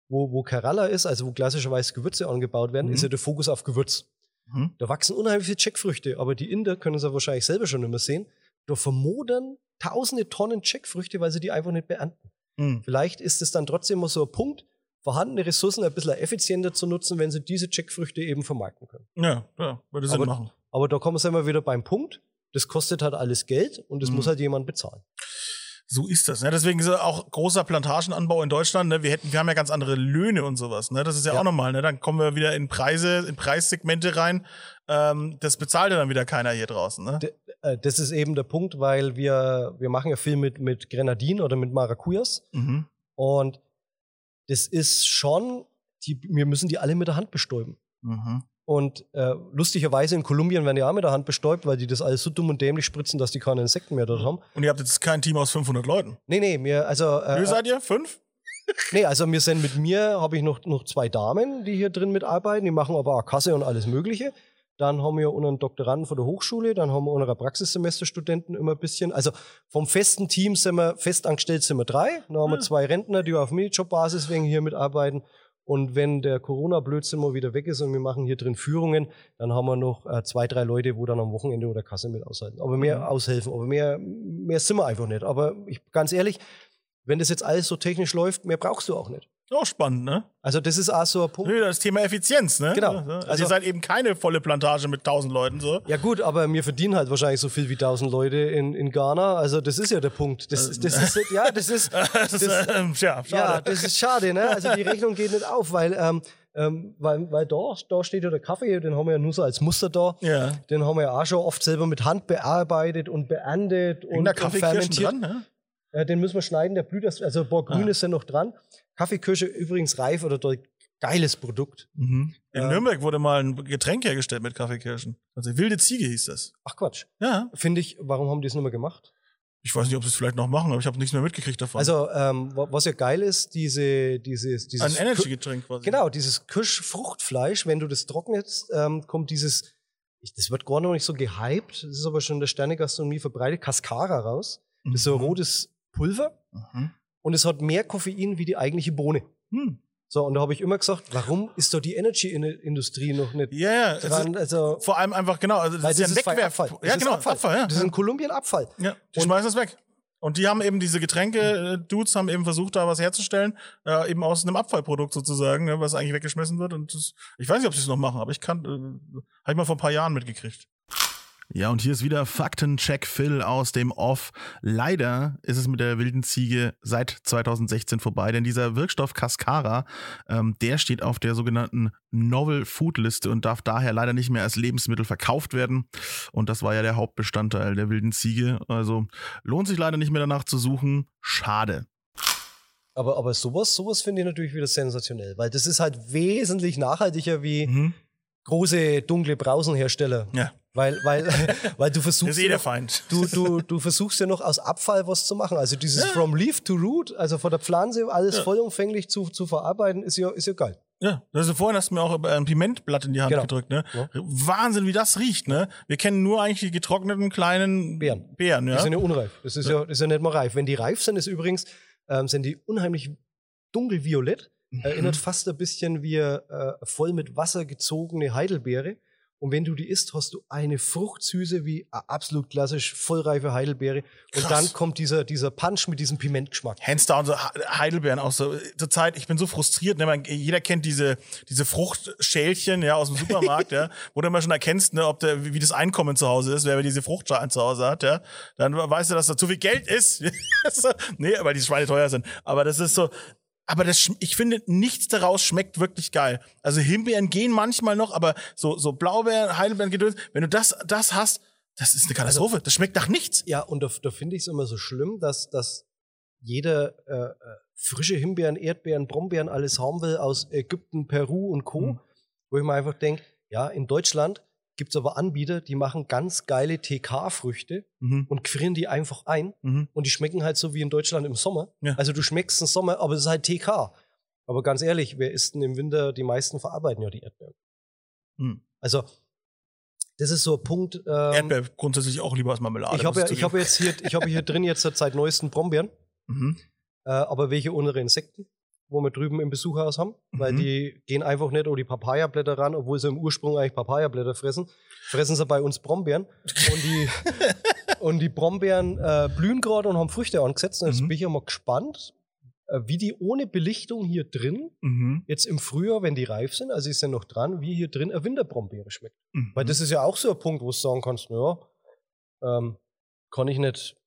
wo, wo Kerala ist, also wo klassischerweise Gewürze angebaut werden, Mhm. ist ja der Fokus auf Gewürz. Mhm. Da wachsen unheimlich viele Jackfrüchte, aber die Inder können es ja wahrscheinlich selber schon immer sehen. Da vermodern tausende Tonnen Jackfrüchte, weil sie die einfach nicht beernten. Mhm. Vielleicht ist es dann trotzdem mal so ein Punkt, vorhandene Ressourcen ein bisschen effizienter zu nutzen, wenn sie diese Jackfrüchte eben vermarkten können. Ja, ja, würde Sinn Aber- machen. Aber da kommen wir immer wieder beim Punkt, das kostet halt alles Geld und das Mhm. muss halt jemand bezahlen. So ist das. Ne? Deswegen ist auch großer Plantagenanbau in Deutschland. Ne? Wir hätten, wir haben ja ganz andere Löhne und sowas. Ne? Das ist ja, Ja. auch normal. Ne? Dann kommen wir wieder in Preise, in Preissegmente rein. Ähm, das bezahlt ja dann wieder keiner hier draußen. Ne? D- Äh, Das ist eben der Punkt, weil wir, wir machen ja viel mit, mit Grenadinen oder mit Maracujas Mhm. und das ist schon, die, wir müssen die alle mit der Hand bestäuben. Mhm. Und äh, lustigerweise in Kolumbien werden die auch mit der Hand bestäubt, weil die das alles so dumm und dämlich spritzen, dass die keine Insekten mehr dort haben. Und ihr habt jetzt kein Team aus 500 Leuten. Nee, nee, mir, also, Wie äh, seid ihr? Fünf? nee, also wir sind mit mir, habe ich noch, noch zwei Damen, die hier drin mitarbeiten, die machen aber auch Kasse und alles Mögliche. Dann haben wir unseren Doktoranden von der Hochschule, dann haben wir unsere Praxissemesterstudenten immer ein bisschen. Also vom festen Team sind wir, festangestellt sind wir drei. Dann haben wir Ah. zwei Rentner, die auf Minijob-Basis wegen hier mitarbeiten. Und wenn der Corona-Blödsinn mal wieder weg ist und wir machen hier drin Führungen, dann haben wir noch äh, zwei, drei Leute, wo dann am Wochenende oder Kasse mit aushalten. Aber mehr Mhm. aushelfen, aber mehr, mehr sind wir einfach nicht. Aber ich, ganz ehrlich, wenn das jetzt alles so technisch läuft, mehr brauchst du auch nicht. Auch spannend, ne? Also das ist auch so ein Punkt. Nö, Das Thema Effizienz, ne? Genau. Also, Also- ihr seid eben keine volle Plantage mit tausend Leuten, so. Ja gut, aber wir verdienen halt wahrscheinlich so viel wie tausend Leute in, in Ghana. Also das ist ja der Punkt. Das, ist- das ist ja, das ist Das das, ähm, ja, ja, schade. das ist schade, ne? Also die Rechnung geht nicht auf, weil ähm, ähm, weil, weil da, da steht ja der Kaffee, den haben wir ja nur so als Muster da. Ja. Den haben wir ja auch schon oft selber mit Hand bearbeitet und beerntet und, Und fermentiert. dran, ne? Den müssen wir schneiden, der blüht also ein paar Grüne Ah. sind noch dran. Kaffeekirsche übrigens reif oder dort geiles Produkt. Mhm. In Ähm, Nürnberg wurde mal ein Getränk hergestellt mit Kaffeekirschen. Also wilde Ziege hieß das. Ach Quatsch. Ja. Finde ich, warum haben die es nicht mehr gemacht? Ich weiß nicht, ob sie es vielleicht noch machen, aber ich habe nichts mehr mitgekriegt davon. Also, ähm, wa- was ja geil ist, diese, dieses, ein dieses Energy-Getränk quasi. Genau, dieses Kirschfruchtfleisch, wenn du das trocknest, ähm, kommt dieses, ich, das wird gar noch nicht so gehypt, das ist aber schon in der Sternegastronomie verbreitet, Cascara raus. Das ist so ein Mhm. rotes Pulver Mhm. Und es hat mehr Koffein wie die eigentliche Bohne. Hm. So, und da habe ich immer gesagt, warum ist da die Energy-Industrie noch nicht Ja, ja. es dran? Also, vor allem einfach, genau. Also das ist ja ein Wegwerf. Abfall. Ja, ist genau. Abfall. ja. das ist in Kolumbien Abfall. ja. Die Und- schmeißen das weg. Und die haben eben diese Getränke-Dudes haben eben versucht, da was herzustellen, äh, eben aus einem Abfallprodukt sozusagen, ne, was eigentlich weggeschmissen wird. Und das, ich weiß nicht, ob sie es noch machen, aber ich kann, äh, habe ich mal vor ein paar Jahren mitgekriegt. Ja, und hier ist wieder Faktencheck Phil aus dem Off. Leider ist es mit der wilden Ziege seit 2016 vorbei, denn dieser Wirkstoff Cascara, ähm, der steht auf der sogenannten Novel Food Liste und darf daher leider nicht mehr als Lebensmittel verkauft werden. Und das war ja der Hauptbestandteil der wilden Ziege. Also lohnt sich leider nicht mehr danach zu suchen. Schade. Aber, aber sowas, sowas finde ich natürlich wieder sensationell, weil das ist halt wesentlich nachhaltiger wie Mhm. große dunkle Brausenhersteller. Ja, Weil, weil, weil du das versuchst. ist eh ja der noch, Feind. du, du, du versuchst ja noch aus Abfall was zu machen. Also dieses Ja. From Leaf to Root, also von der Pflanze alles Ja. vollumfänglich zu, zu verarbeiten, ist ja, ist ja geil. Ja, also vorhin hast du mir auch ein Pimentblatt in die Hand Genau. gedrückt, ne? Ja. Wahnsinn, wie das riecht, ne? Wir kennen nur eigentlich die getrockneten kleinen Beeren. Beeren, Die ja. sind ja unreif. Das ist ja, das ist ja nicht mal reif. Wenn die reif sind, ist übrigens, ähm, sind die unheimlich dunkelviolett. Mhm. Erinnert fast ein bisschen wie äh, voll mit Wasser gezogene Heidelbeere. Und wenn du die isst, hast du eine Fruchtsüße wie absolut klassisch vollreife Heidelbeere. Und Krass. dann kommt dieser, dieser Punch mit diesem Pimentgeschmack. Hands down, so Heidelbeeren auch so. Zur Zeit, ich bin so frustriert, ne? Man, jeder kennt diese, diese Fruchtschälchen, ja, aus dem Supermarkt, ja, wo du immer schon erkennst, ne, ob der, wie das Einkommen zu Hause ist, wer diese Fruchtschalen zu Hause hat, ja. Dann weißt du, dass da zu viel Geld ist. Nee, weil die Schweine teuer sind. Aber das ist so, aber das, ich finde, nichts daraus schmeckt wirklich geil. Also Himbeeren gehen manchmal noch, aber so, so Blaubeeren, Heidelbeeren, Gedöns, wenn du das, das hast, das ist eine Katastrophe. das schmeckt nach nichts. Ja, und da, da finde ich es immer so schlimm, dass, dass jeder äh, äh, frische Himbeeren, Erdbeeren, Brombeeren alles haben will aus Ägypten, Peru und Co. Mhm. Wo ich mir einfach denke, ja, in Deutschland gibt es aber Anbieter, die machen ganz geile TK-Früchte Mhm. und quirlen die einfach ein Mhm. und die schmecken halt so wie in Deutschland im Sommer. Ja. Also du schmeckst im Sommer, aber es ist halt TK. Aber ganz ehrlich, wer isst denn im Winter? Die meisten verarbeiten ja die Erdbeeren. Mhm. Also das ist so ein Punkt. Ähm, Erdbeer grundsätzlich auch lieber als Marmelade. ich habe ja, ich habe jetzt hier, ich habe hier drin jetzt seit neuesten Brombeeren. Mhm. äh, aber welche unsere Insekten, wo wir drüben im Besucherhaus haben, weil Mhm. die gehen einfach nicht um die Papayablätter ran, obwohl sie im Ursprung eigentlich Papayablätter fressen, fressen sie bei uns Brombeeren und die, und die Brombeeren äh, blühen gerade und haben Früchte angesetzt und jetzt Mhm. bin ich ja mal gespannt, äh, wie die ohne Belichtung hier drin, Mhm. jetzt im Frühjahr, wenn die reif sind, also ist ja noch dran, wie hier drin eine Winterbrombeere schmeckt. Mhm. Weil das ist ja auch so ein Punkt, wo du sagen kannst, naja, ähm, kann ich nicht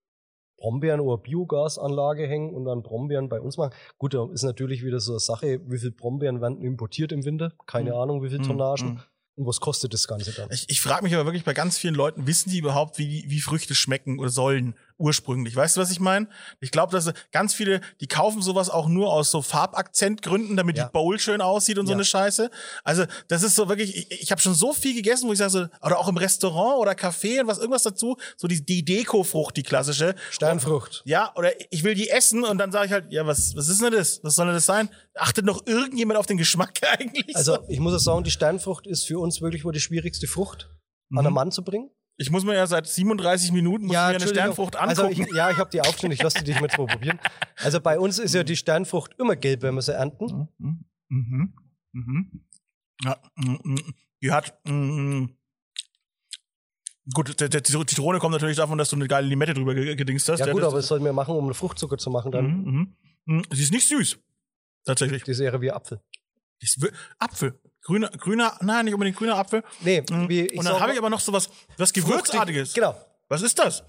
Brombeeren oder Biogasanlage hängen und dann Brombeeren bei uns machen. Gut, da ist natürlich wieder so eine Sache, wie viel Brombeeren werden importiert im Winter? Keine Mhm. Ahnung, wie viel Mhm. Tonnagen. Mhm. Und was kostet das Ganze dann? Ich, ich frage mich aber wirklich bei ganz vielen Leuten, wissen die überhaupt, wie, wie Früchte schmecken oder sollen ursprünglich? Weißt du, was ich meine? Ich glaube, dass ganz viele, die kaufen sowas auch nur aus so Farbakzentgründen, damit Ja. die Bowl schön aussieht und so Ja. eine Scheiße. Also das ist so wirklich, ich, ich habe schon so viel gegessen, wo ich sage, so, oder auch im Restaurant oder Café und was irgendwas dazu, so die, die Dekofrucht, die klassische. Sternfrucht. Ja, oder ich will die essen und dann sage ich halt, ja, was, was ist denn das? Was soll denn das sein? Achtet noch irgendjemand auf den Geschmack eigentlich? Also so? ich muss auch sagen, die Sternfrucht ist für uns wirklich wohl die schwierigste Frucht an einen Mhm. Mann zu bringen. Ich muss mir ja seit 37 Minuten mir eine. Sternfrucht angucken. Also ich, ja, ich habe die aufgeschnitten, ich lasse die dich mit mal probieren. Also bei uns ist ja die Sternfrucht immer gelb, wenn wir sie ernten. Mhm. Mhm. Mhm. Ja, mm, mm. die hat. Mm, gut, der, der, die Zitrone kommt natürlich davon, dass du eine geile Limette drüber ge- gedingst hast. Ja gut, das- aber das sollten wir machen, um einen Fruchtzucker zu machen dann. Mhm, mhm. Mhm. Sie ist nicht süß. Tatsächlich. Die ist eher wie Apfel. Die Apfel. Grüner, grüner, nein, nicht unbedingt grüner Apfel. Nee, Mhm. wie, Und dann habe ich aber noch so was, was Gewürzartiges. Genau. Was ist das?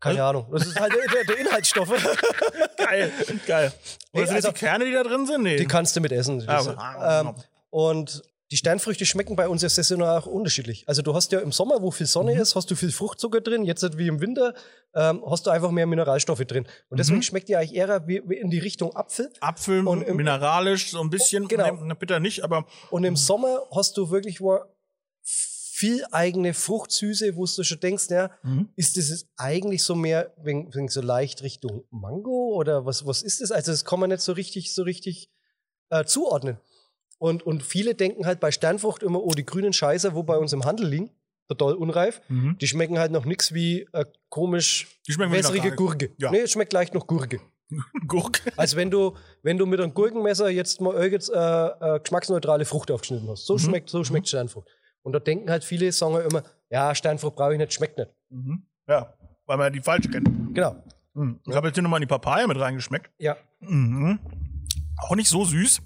Keine Ahnung. Das ist halt der, der, Inhaltsstoffe. Geil, geil. Nee, Oder sind das also- die Kerne, die da drin sind? Nee. Die kannst du mit essen. Ah, Das- aber- ähm, und die Sternfrüchte schmecken bei uns ja saisonal auch unterschiedlich. Also du hast ja im Sommer, wo viel Sonne Mhm. ist, hast du viel Fruchtzucker drin. Jetzt halt wie im Winter ähm, hast du einfach mehr Mineralstoffe drin. Und deswegen Mhm. schmeckt die eigentlich eher wie, wie in die Richtung Apfel. Apfel, Und im- mineralisch, so ein bisschen. Genau. Nee, bitter nicht, aber Und im Sommer hast du wirklich wo viel eigene Fruchtsüße, wo du schon denkst, ja, Mhm. ist das eigentlich so mehr wegen, wegen so leicht Richtung Mango oder was, was ist das? Also das kann man nicht so richtig, so richtig äh, zuordnen. Und, und viele denken halt bei Sternfrucht immer, oh, die grünen Scheiße, wo bei uns im Handel liegen, total unreif, Mhm. die schmecken halt noch nix wie äh, komisch die schmecken wie wässrige Gurke. Ja. Nee, es schmeckt leicht noch Gurke. Gurke. Als wenn du, wenn du mit einem Gurkenmesser jetzt mal irgend, äh, äh, geschmacksneutrale Frucht aufgeschnitten hast. So Mhm. schmeckt, so schmeckt Sternfrucht. Und da denken halt viele, sagen ja immer, ja, Sternfrucht brauche ich nicht, schmeckt nicht. Mhm. Ja, weil man die falsche kennt. Genau. Mhm. Ich habe jetzt hier nochmal die Papaya mit reingeschmeckt. Ja. Mhm. Auch nicht so süß.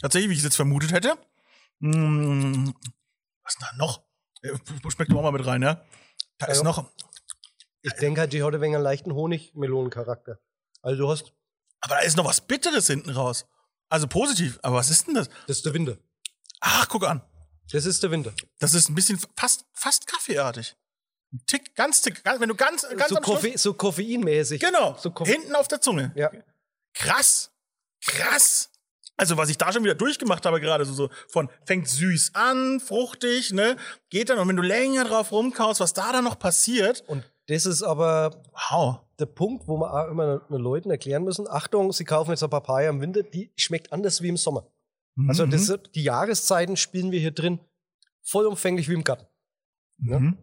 Tatsächlich, wie ich es jetzt vermutet hätte. Mhm. Was ist denn da noch? Äh, Schmeckt doch auch mal mit rein, ja? Da ist Ja. noch. Ich denke halt, die hat ein wenig einen leichten Honigmelonencharakter. Also du hast, Aber da ist noch was Bitteres hinten raus. Also positiv. Aber was ist denn das? das ist der Winter. Ach, guck an. Das ist der Winter. Das ist ein bisschen fast, fast kaffeeartig. Ein Tick, ganz tick. Ganz, wenn du ganz, ganz so, am Schluss- Koffe so koffeinmäßig. Genau. So Koffe- hinten auf der Zunge. Ja. Krass. Krass. Also, was ich da schon wieder durchgemacht habe, gerade so, so von fängt süß an, fruchtig, ne? Geht dann, und wenn du länger drauf rumkaust, was da dann noch passiert. Und das ist aber Wow. der Punkt, wo wir auch immer den Leuten erklären müssen: Achtung, sie kaufen jetzt eine Papaya im Winter, die schmeckt anders wie im Sommer. Also Mhm. das, die Jahreszeiten spielen wir hier drin vollumfänglich wie im Garten. ne?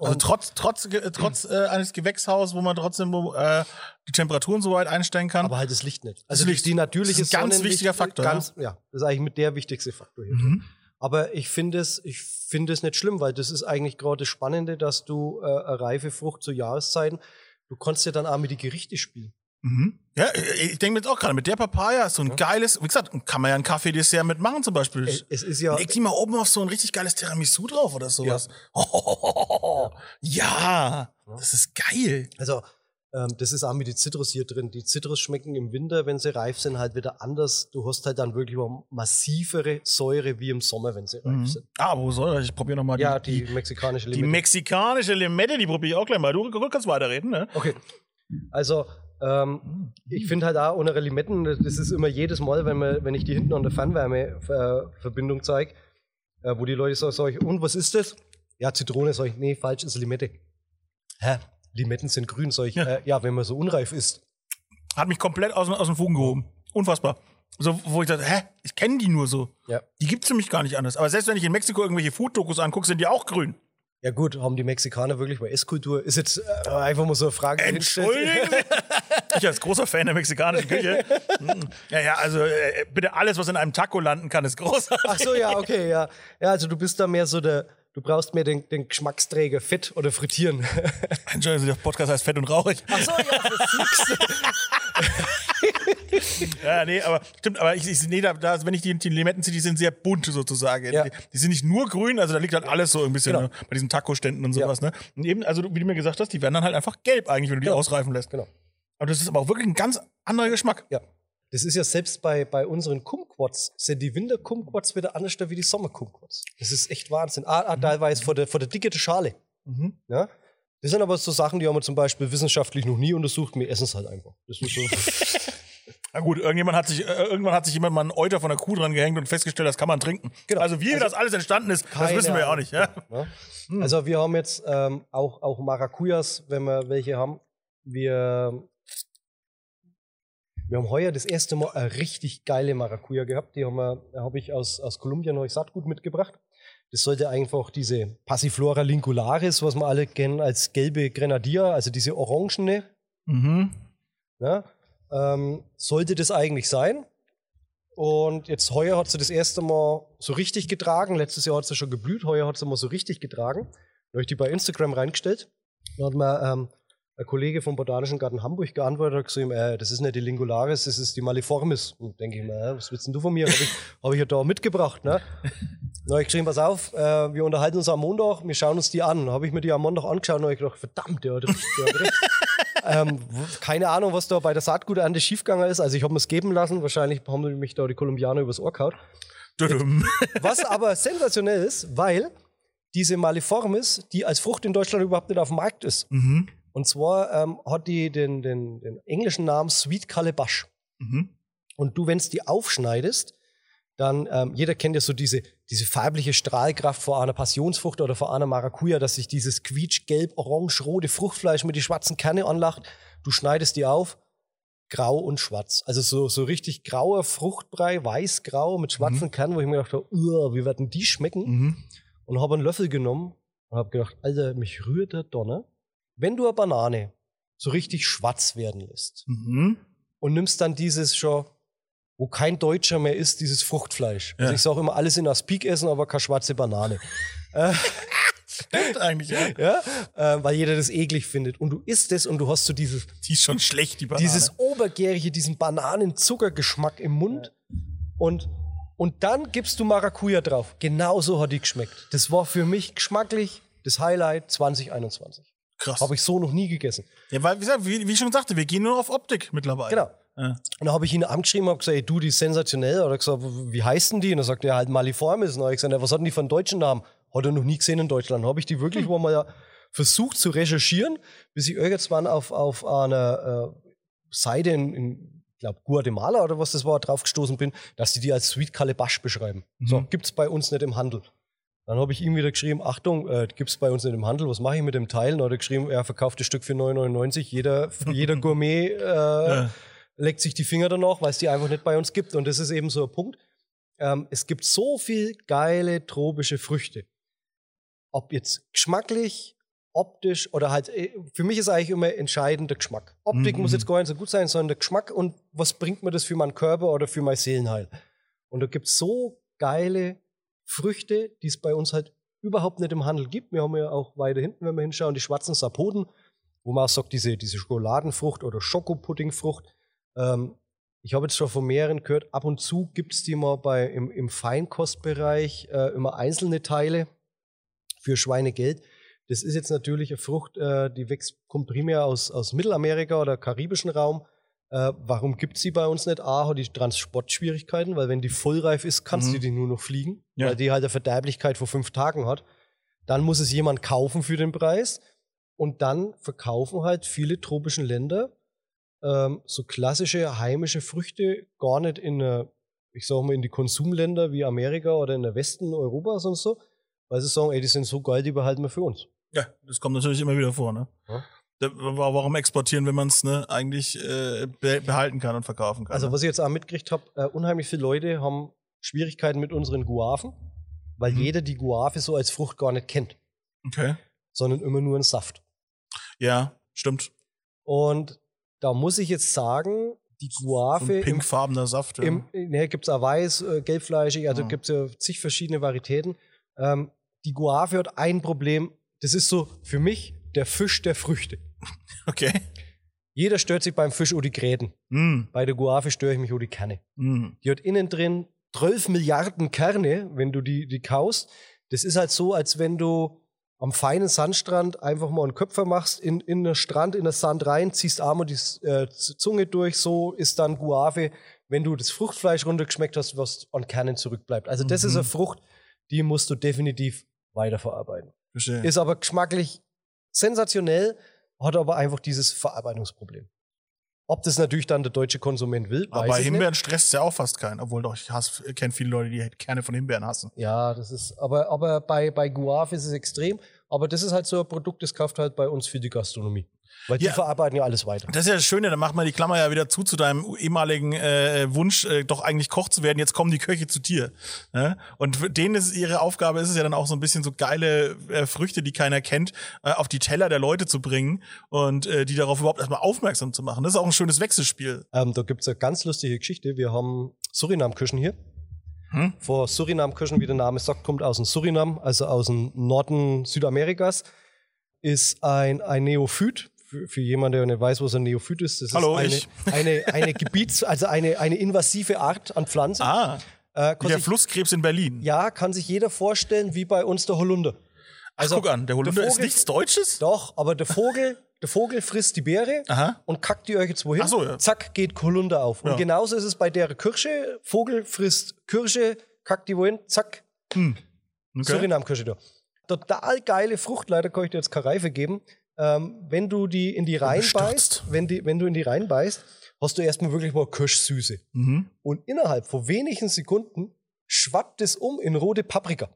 Also trotz, trotz, ge- trotz äh, eines Gewächshauses, wo man trotzdem äh, die Temperaturen so weit einstellen kann. Aber halt das Licht nicht. Also Licht. die, natürliche Das ist ein ganz Sonnenlicht- wichtiger Faktor, Ganz, ja. das ist eigentlich mit der wichtigste Faktor hier. Mhm. Aber ich finde es, ich finde es nicht schlimm, weil das ist eigentlich gerade das Spannende, dass du äh, eine reife Frucht zu Jahreszeiten, du kannst ja dann auch mit die Gerichte spielen. Mhm. Ja, ich denke mir jetzt auch gerade, mit der Papaya ist so ein geiles, wie gesagt, kann man ja ein Kaffee-Dessert mitmachen zum Beispiel. Es, ist ja, Leg die mal oben auf so ein richtig geiles Tiramisu drauf oder sowas. Ja, das ist geil. also ähm, das ist auch mit den Zitrus hier drin. Die Zitrus schmecken im Winter, wenn sie reif sind, halt wieder anders. Du hast halt dann wirklich mal massivere Säure wie im Sommer, wenn sie reif Mhm. sind. Ah, wo soll ich? Ich probiere nochmal Ja, die, die, mexikanische die Limette. mexikanische Limette, die probiere ich auch gleich mal. Du, du kannst weiterreden, ne? Okay. Also, ähm, ich finde halt auch ohne Limetten, das ist immer jedes Mal, wenn, man, wenn ich die hinten an der Fernwärmeverbindung zeige, äh, wo die Leute sagen, sag ich, und was ist das? Ja, Zitrone, sag ich, nee, falsch, ist Limette. Hä? Limetten sind grün, sag ich, Ja. äh, ja wenn man so unreif ist. Hat mich komplett aus, aus den Fugen gehoben. Unfassbar. So, wo ich dachte, hä, ich kenne die nur so. Ja. Die gibt's für mich gar nicht anders. Aber selbst wenn ich in Mexiko irgendwelche Food-Dokus angucke, sind die auch grün. Ja gut, haben die Mexikaner wirklich bei Esskultur? Ist jetzt äh, einfach mal so eine Frage. Sie? Ich als großer Fan der mexikanischen Küche. Mm. ja, ja, also äh, bitte alles, was in einem Taco landen kann, ist großartig. Ach so, ja, okay, ja. Ja, also du bist da mehr so der, du brauchst mehr den, den Geschmacksträger Fett oder Frittieren. Entschuldigung, der Podcast heißt Fett und Rauchig. Ach so, ja, verflixt. Ja, nee, aber stimmt, aber ich, ich nee, da, da, wenn ich die, die Limetten sehe, die sind sehr bunt sozusagen. Ja. Die, die sind nicht nur grün, also da liegt halt alles so ein bisschen Genau. ne, bei diesen Taco-Ständen und Ja. sowas, ne? Und eben, also wie du mir gesagt hast, die werden dann halt einfach gelb eigentlich, wenn du die Genau. ausreifen lässt. Genau. Aber das ist aber auch wirklich ein ganz anderer Geschmack. Ja. Das ist ja selbst bei, bei unseren Kumquats, sind die Winter-Kumquats wieder anders wie die Sommer-Kumquats. Das ist echt Wahnsinn. Ah, ah, teilweise vor der, vor der Dicke Schale. Mhm. Ja? Das sind aber so Sachen, die haben wir zum Beispiel wissenschaftlich noch nie untersucht. Wir essen es halt einfach. Das ist so. Na gut, irgendjemand hat sich, äh, irgendwann hat sich jemand mal einen Euter von der Kuh dran gehängt und festgestellt, das kann man trinken. Genau. Also wie das alles entstanden ist, das wissen wir ja auch nicht. Ja? Ja? Also wir haben jetzt ähm, auch, auch Maracujas, wenn wir welche haben. Wir, wir haben heuer das erste Mal eine richtig geile Maracuja gehabt. Die haben wir, habe ich aus, aus Kolumbien neues Saatgut mitgebracht. Das sollte einfach diese Passiflora lincularis, was wir alle kennen als gelbe Grenadier, also diese orangene, Mhm. ja, ähm, sollte das eigentlich sein. Und jetzt heuer hat sie das erste Mal so richtig getragen. Letztes Jahr hat sie schon geblüht, heuer hat sie mal so richtig getragen. Da habe ich die bei Instagram reingestellt. Da hat mir ähm, ein Kollege vom Botanischen Garten Hamburg geantwortet und gesagt, äh, das ist nicht die Lingularis, das ist die Maliformis. Und denke ich mir, äh, was willst denn du von mir? Habe ich, hab ich ja da mitgebracht. Ne? Dann habe ich geschrieben, pass auf, äh, wir unterhalten uns am Montag, wir schauen uns die an. Habe ich mir die am Montag angeschaut und habe gedacht, verdammt, der hat recht. Der hat recht. Ähm, keine Ahnung, was da bei der Saatguternte schiefgegangen ist. Also ich habe mir es geben lassen. Wahrscheinlich haben mich da die Kolumbianer übers Ohr gehauen. Was aber sensationell ist, weil diese Maliformis, die als Frucht in Deutschland überhaupt nicht auf dem Markt ist. Mhm. Und zwar ähm, hat die den, den, den englischen Namen Sweet Calabash. Mhm. Und du, wenn es die aufschneidest, dann, ähm, jeder kennt ja so diese, diese farbliche Strahlkraft vor einer Passionsfrucht oder vor einer Maracuja, dass sich dieses quietsch-gelb, orange-rote Fruchtfleisch mit die schwarzen Kerne anlacht. Du schneidest die auf, grau und schwarz. Also so, so richtig grauer Fruchtbrei, weiß-grau mit schwarzen Kernen, wo ich mir gedacht habe, "Uah, wie werden die schmecken? Mhm. und habe einen Löffel genommen und habe gedacht, Alter, mich rührt der Donner. Wenn du eine Banane so richtig schwarz werden lässt Mhm. und nimmst dann dieses schon, wo kein Deutscher mehr ist, dieses Fruchtfleisch. Also Ja. ich sage immer, alles in Aspik essen, aber keine schwarze Banane. Stimmt eigentlich, ja. ja? Äh, weil jeder das eklig findet. Und du isst es und du hast so dieses, Die ist schon schlecht, die Banane. dieses obergärige, diesen Bananenzuckergeschmack im Mund. Und, und dann gibst du Maracuja drauf. Genauso hat die geschmeckt. Das war für mich geschmacklich das Highlight 2021. Krass. Habe ich so noch nie gegessen. Ja, weil, wie, gesagt, wie, wie ich schon sagte, wir gehen nur auf Optik mittlerweile. Genau. Ja. Und da habe ich ihn angeschrieben und gesagt, ey, du, die ist sensationell. Oder gesagt, wie heißt denn die? Und er sagt, ja, halt Maliformis. Und habe ich gesagt, ja, was hat denn die für einen deutschen Namen? Hat er noch nie gesehen in Deutschland. Dann habe ich die wirklich mal ja versucht zu recherchieren, bis ich irgendwann auf, auf einer äh, Seite in, in glaube, Guatemala oder was das war, draufgestoßen bin, dass die die als Sweet Calabash beschreiben. So, gibt's bei uns nicht im Handel. Dann habe ich ihm wieder geschrieben, Achtung, äh, gibt's bei uns nicht im Handel, was mache ich mit dem Teil? Dann hat er geschrieben, er verkauft das Stück für 9,99. Jeder, jeder Gourmet äh, leckt sich die Finger danach, weil es die einfach nicht bei uns gibt. Und das ist eben so ein Punkt. Ähm, es gibt so viel geile tropische Früchte. Ob jetzt geschmacklich, optisch oder halt, äh, für mich ist eigentlich immer entscheidend der Geschmack. Optik Mhm. muss jetzt gar nicht so gut sein, sondern der Geschmack und was bringt mir das für meinen Körper oder für mein Seelenheil. Und da gibt es so geile Früchte, die es bei uns halt überhaupt nicht im Handel gibt. Wir haben ja auch weiter hinten, wenn wir hinschauen, die schwarzen Sapoden, wo man auch sagt, diese, diese Schokoladenfrucht oder Schokopuddingfrucht. Ähm, ich habe jetzt schon von mehreren gehört, ab und zu gibt es die mal bei, im, im Feinkostbereich äh, immer einzelne Teile für Schweinegeld. Das ist jetzt natürlich eine Frucht, äh, die wächst, kommt primär aus, aus Mittelamerika oder karibischen Raum. Äh, warum gibt sie bei uns nicht? A, hat die Transportschwierigkeiten, weil wenn die vollreif ist, kannst Mhm. du die nur noch fliegen, Ja. weil die halt eine Verderblichkeit vor fünf Tagen hat. Dann muss es jemand kaufen für den Preis. Und dann verkaufen halt viele tropischen Länder ähm, so klassische heimische Früchte gar nicht in, äh, ich sag mal, in die Konsumländer wie Amerika oder in der Westen Europas und so, weil sie sagen, ey, die sind so geil, die behalten wir für uns. Ja, das kommt natürlich immer wieder vor, ne? Ja. Warum exportieren, wenn man es ne, eigentlich äh, be behalten kann und verkaufen kann? Also ne? was ich jetzt auch mitgekriegt habe, äh, unheimlich viele Leute haben Schwierigkeiten mit unseren Guaven, weil Mhm. jeder die Guave so als Frucht gar nicht kennt, Okay. sondern immer nur einen Saft. Ja, stimmt. Und da muss ich jetzt sagen, die So Guave ein im pinkfarbener Saft. Ja. Im, ne, gibt es auch weiß, äh, gelbfleischig, also Ja. gibt es ja zig verschiedene Varietäten. Ähm, die Guave hat ein Problem, das ist so für mich der Fisch der Früchte. Okay. Jeder stört sich beim Fisch um die Gräten. Mm, Bei der Guave störe ich mich um die Kerne. mm. Die hat innen drin 12 Milliarden Kerne, wenn du die, die kaust. Das ist halt so, als wenn du am feinen Sandstrand einfach mal einen Köpfer machst, in, in den Strand, in den Sand rein, ziehst einmal die äh, Zunge durch, so ist dann Guave, wenn du das Fruchtfleisch runtergeschmeckt hast, was an Kernen zurückbleibt. Also das Mhm. ist eine Frucht, die musst du definitiv weiterverarbeiten. Verstehe. Ist aber geschmacklich sensationell, hat aber einfach dieses Verarbeitungsproblem. Ob das natürlich dann der deutsche Konsument will, weiß aber Himbeeren nicht. stresst ja auch fast keinen. Obwohl doch, ich kenne viele Leute, die Kerne von Himbeeren hassen. Ja, das ist, aber, aber bei, bei Guave ist es extrem. Aber das ist halt so ein Produkt, das kauft halt bei uns für die Gastronomie. Weil die Ja. verarbeiten ja alles weiter. Das ist ja das Schöne, dann macht man die Klammer ja wieder zu zu deinem ehemaligen äh, Wunsch, äh, doch eigentlich Koch zu werden. Jetzt kommen die Köche zu dir. Ja? Und denen ist ihre Aufgabe, ist es ja dann auch so ein bisschen so geile äh, Früchte, die keiner kennt, äh, auf die Teller der Leute zu bringen und äh, die darauf überhaupt erstmal aufmerksam zu machen. Das ist auch ein schönes Wechselspiel. Ähm, da gibt's eine ganz lustige Geschichte. Wir haben Surinam-Küchen hier. Hm? Vor Surinam-Küchen, wie der Name sagt, kommt aus dem Surinam, also aus dem Norden Südamerikas, ist ein, ein Neophyt. Für, für jemanden, der nicht weiß, was ein Neophyt ist, das Hallo, ist eine, eine, eine Gebiets-, also eine, eine invasive Art an Pflanze. Ah, äh, wie der sich, Flusskrebs in Berlin. ja, kann sich jeder vorstellen, wie bei uns der Holunder. Also, guck an, der Holunder ist Vogel- nichts Deutsches? Doch, aber der Vogel, der Vogel frisst die Beere Aha. und kackt die euch jetzt wohin. Ach so, ja. Zack, geht Holunder auf. Ja. Und genauso ist es bei der Kirsche. Vogel frisst Kirsche, kackt die wohin, zack, Okay. Surinam-Kirsche da. Total geile Frucht, leider kann ich dir jetzt keine Reife geben. Ähm, wenn du die in die reinbeißt, wenn, die, wenn du in die reinbeißt, hast du erstmal wirklich mal Kirschsüße. Mhm. Und innerhalb von wenigen Sekunden schwappt es um in rote Paprika.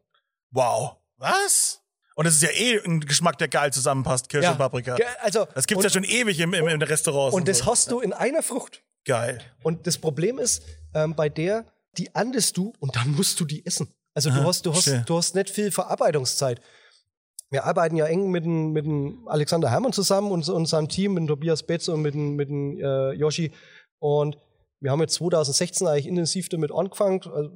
Wow. Was? Und das ist ja eh ein Geschmack, der geil zusammenpasst, Kirsche Ja, und Paprika. Also, Das gibt's und, ja schon ewig im, im, im Restaurant. Und das hast du in einer Frucht. Geil. Und das Problem ist, ähm, bei der, die andest du und dann musst du die essen. Also Aha, du hast, du hast, du hast nicht viel Verarbeitungszeit. Wir arbeiten ja eng mit dem, mit dem Alexander Hermann zusammen und, und seinem Team, mit dem Tobias Betz und mit dem, mit dem äh, Yoshi. Und wir haben jetzt 2016 eigentlich intensiv damit angefangen. Also,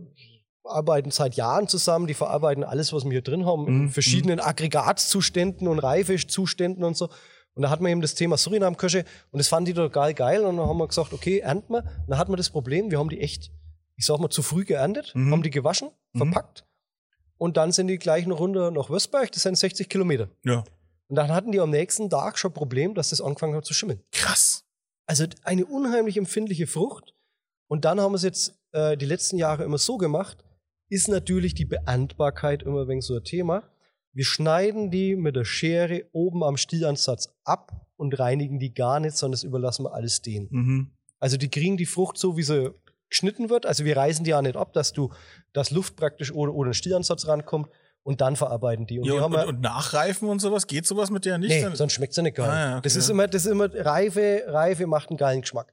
arbeiten seit Jahren zusammen, die verarbeiten alles, was wir hier drin haben, in Mhm, verschiedenen Aggregatzuständen und Reifezuständen und so. Und da hatten wir eben das Thema Surinam-Kirsche und das fanden die total geil und dann haben wir gesagt, okay, ernten wir. Und dann hatten wir das Problem, wir haben die echt, ich sag mal, zu früh geerntet, Mhm. haben die gewaschen, Mhm. verpackt und dann sind die gleich eine Runde nach Würzberg, das sind 60 Kilometer. Ja. Und dann hatten die am nächsten Tag schon ein Problem, dass das angefangen hat zu schimmeln. Krass. Also eine unheimlich empfindliche Frucht. Und dann haben wir es jetzt äh, die letzten Jahre immer so gemacht, ist natürlich die Beerntbarkeit immer wenig so ein Thema. Wir schneiden die mit der Schere oben am Stielansatz ab und reinigen die gar nicht, sondern das überlassen wir alles denen. Mhm. Also die kriegen die Frucht so, wie sie geschnitten wird. Also wir reißen die ja nicht ab, dass du, dass Luft praktisch ohne, ohne den Stielansatz rankommt und dann verarbeiten die. Und Ja, die und, und, und nachreifen und sowas, geht sowas mit der nicht? Nee, Dann- sonst schmeckt es ja nicht geil. Ah, ja, okay. Das ist immer, das ist immer Reife, Reife macht einen geilen Geschmack.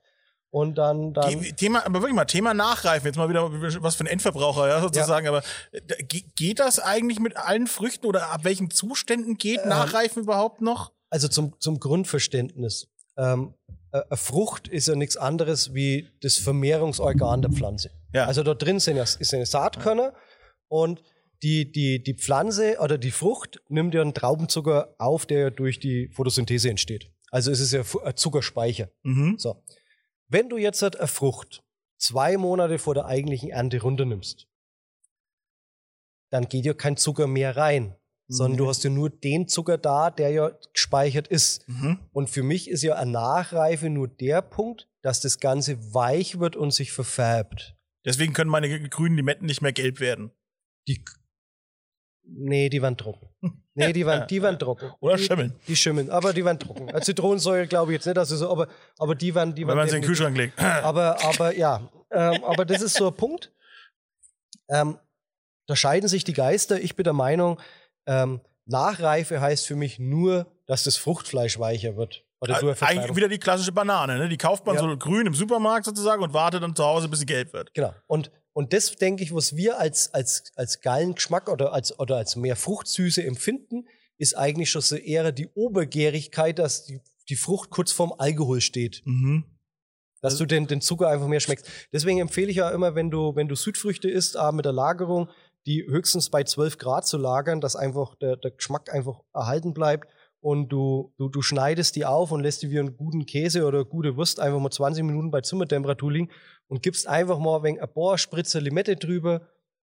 Und dann, dann Thema, aber wirklich mal, Thema Nachreifen, jetzt mal wieder was für ein Endverbraucher, ja, sozusagen, aber äh, da- ge- geht das eigentlich mit allen Früchten oder ab welchen Zuständen geht Ähm, Nachreifen überhaupt noch? also zum, zum Grundverständnis. Ähm, äh, eine Frucht ist ja nichts anderes wie das Vermehrungsorgan der Pflanze. Ja. Also dort drin sind ja, ist eine Saatkörner und die, die, die Pflanze oder die Frucht nimmt ja einen Traubenzucker auf, der ja durch die Photosynthese entsteht. Also es ist ja ein Zuckerspeicher. Mhm. So. Wenn du jetzt halt eine Frucht zwei Monate vor der eigentlichen Ernte runternimmst, dann geht ja kein Zucker mehr rein, sondern du hast ja nur den Zucker da, der ja gespeichert ist. Mhm. Und für mich ist ja eine Nachreife nur der Punkt, dass das Ganze weich wird und sich verfärbt. Deswegen können meine grünen Limetten nicht mehr gelb werden. Die, nee, die waren trocken. Nee, die waren, die waren trocken. Oder schimmeln. Die schimmeln, aber die waren trocken. Äh, Zitronensäure glaube ich jetzt nicht, dass es so, aber, aber die waren, die Wenn waren man sie in den Kühlschrank legt. aber, aber ja, ähm, aber das ist so ein Punkt. Ähm, da scheiden sich die Geister. Ich bin der Meinung, ähm, Nachreife heißt für mich nur, dass das Fruchtfleisch weicher wird. Oder Äh, Eigentlich wieder die klassische Banane, ne? Die kauft man Ja. so grün im Supermarkt sozusagen und wartet dann zu Hause, bis sie gelb wird. Genau. Und, und das denke ich, was wir als, als, als geilen Geschmack oder als, oder als mehr Fruchtsüße empfinden, ist eigentlich schon so eher die Obergärigkeit, dass die, die Frucht kurz vorm Alkohol steht. Mhm. dass du den, den Zucker einfach mehr schmeckst. Deswegen empfehle ich ja immer, wenn du, wenn du Südfrüchte isst, ah, mit der Lagerung, die höchstens bei 12 Grad zu lagern, dass einfach der, der Geschmack einfach erhalten bleibt und du, du, du schneidest die auf und lässt die wie einen guten Käse oder gute Wurst einfach mal 20 Minuten bei Zimmertemperatur liegen und gibst einfach mal ein paar Spritzer Limette drüber,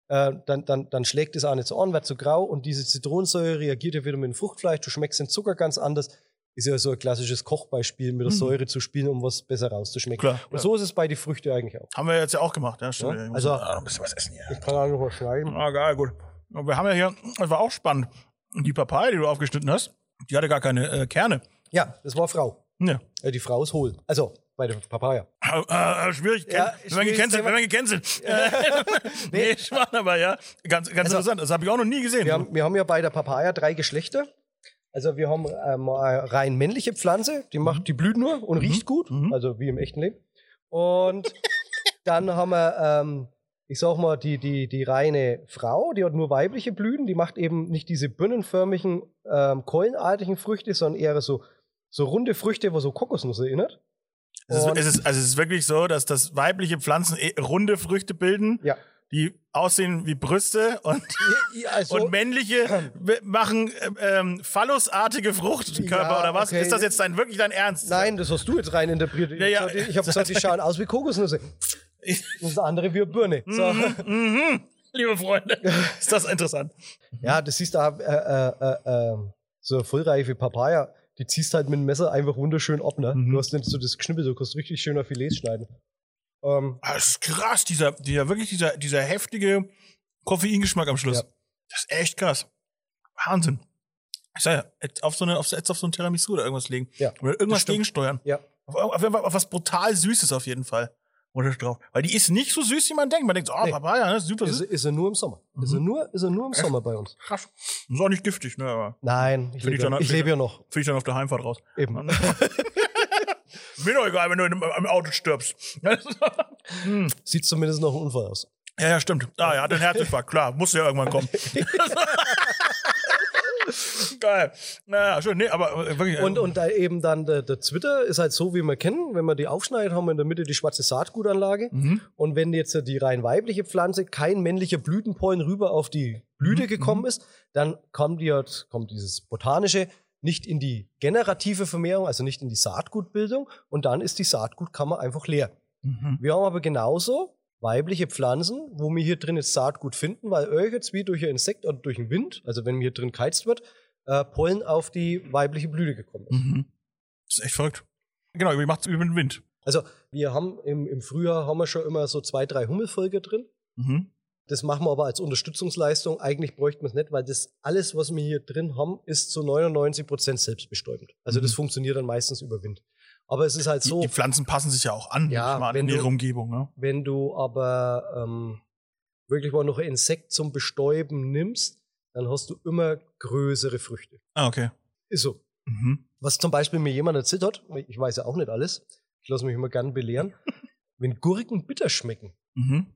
äh, dann, dann, dann schlägt es auch nicht so an, wird zu grau und diese Zitronensäure reagiert ja wieder mit dem Fruchtfleisch, du schmeckst den Zucker ganz anders. Ist ja so ein klassisches Kochbeispiel, mit der Mhm. Säure zu spielen, um was besser rauszuschmecken. Klar. Und so ist es bei den Früchten eigentlich auch. Haben wir jetzt ja auch gemacht, ja? Stimmt. Ja, also- ah, ein bisschen was essen hier. Ich kann auch noch was schneiden. Ah, geil, gut. Und wir haben ja hier, das war auch spannend. Die Papaya, die du aufgeschnitten hast, die hatte gar keine äh, Kerne. Ja, das war Frau. Ja. Äh, die Frau ist hohl. Also, bei der Papaya. Äh, äh, schwierig, Ja, wenn man gecancelt, wenn man gecancelt. nee, Schmarrn, aber ja. Ganz, ganz Also- interessant. Das habe ich auch noch nie gesehen. Wir haben, wir haben ja bei der Papaya drei Geschlechter. Also wir haben ähm, eine rein männliche Pflanze, die macht, die blüht nur und riecht gut, Mhm. also wie im echten Leben. Und dann haben wir, ähm, ich sag mal, die, die, die reine Frau, die hat nur weibliche Blüten, die macht eben nicht diese birnenförmigen, ähm, keulenartigen Früchte, sondern eher so, so runde Früchte, wo so Kokosnuss erinnert. Es ist, es, ist, also es ist wirklich so, dass das weibliche Pflanzen eh runde Früchte bilden, Ja. die aussehen wie Brüste und, Ja, also- und männliche machen äh, ähm, phallusartige Fruchtkörper Ja, oder was? okay. Ist das jetzt dein wirklich dein Ernst? Nein, das hast du jetzt rein interpretiert. Ja, ja. Ich, habe gesagt, die schauen aus wie Kokosnüsse. Und das andere wie eine Birne. So. Mhm. Liebe Freunde, ist das interessant. Ja, das siehst du auch, äh, äh, äh, äh, so eine vollreife Papaya, die ziehst halt mit dem Messer einfach wunderschön ab, ne? Mhm. Du hast nicht so das Geschnippel, du kannst richtig schöner Filets schneiden. Ähm, Ah, Das ist krass, dieser, dieser wirklich dieser, dieser heftige Koffeingeschmack am Schluss. Ja. Das ist echt krass. Wahnsinn. Ich sag ja, jetzt auf so eine, auf, jetzt auf so ein Tiramisu oder irgendwas legen. Ja, Oder irgendwas gegensteuern. ja. Auf, auf, auf was brutal Süßes auf jeden Fall. Oder drauf. Weil die ist nicht so süß, wie man denkt. Man denkt so, oh, Nee. Papaya, ne? super Ist, süß. ist er nur im Sommer. Ist, er Mhm. nur, ist er nur im Sommer bei uns. Krass. Ist auch nicht giftig, ne? Aber Nein, ich Find ich lebe, dann- ja, ich lebe ja noch. finde ich dann auf der Heimfahrt raus. Eben. Mir doch egal, wenn du im, im Auto stirbst. Hm. Sieht zumindest noch ein Unfall aus. Ja, ja, stimmt. Ah, ja, hat einen Herzinfarkt, klar. Muss ja irgendwann kommen. Geil. Naja, schön. Nee, aber äh, wirklich. äh, Und, und da eben dann der, der Zwitter ist halt so, wie wir kennen. Wenn man die aufschneidet, haben wir in der Mitte die schwarze Saatgutanlage. Mhm. Und wenn jetzt die rein weibliche Pflanze kein männlicher Blütenpollen rüber auf die Blüte Mhm, gekommen ist, dann kommt, die, halt- kommt dieses botanische nicht in die generative Vermehrung, also nicht in die Saatgutbildung. Und dann ist die Saatgutkammer einfach leer. Mhm. Wir haben aber genauso weibliche Pflanzen, wo wir hier drin jetzt Saatgut finden, weil irgendwas wie durch ein Insekt oder durch den Wind, also wenn hier drin geheizt wird, äh, Pollen auf die weibliche Blüte gekommen ist. Mhm. Das ist echt verrückt. Genau, wie macht's über den Wind. Also wir haben im, im Frühjahr haben wir schon immer so zwei, drei Hummelvölker drin. Mhm. Das machen wir aber als Unterstützungsleistung. Eigentlich bräuchten wir es nicht, weil das alles, was wir hier drin haben, ist zu 99 Prozent selbstbestäubend. Also das Mhm. funktioniert dann meistens über Wind. Aber es ist halt Die, so, die Pflanzen passen sich ja auch an, Ja, mal an, wenn ihre Umgebung. Ne? wenn du aber ähm, wirklich mal noch ein Insekt zum Bestäuben nimmst, dann hast du immer größere Früchte. Ah, okay. Ist so. Mhm. Was zum Beispiel mir jemand erzählt hat, ich weiß ja auch nicht alles, ich lasse mich immer gern belehren, wenn Gurken bitter schmecken, Mhm.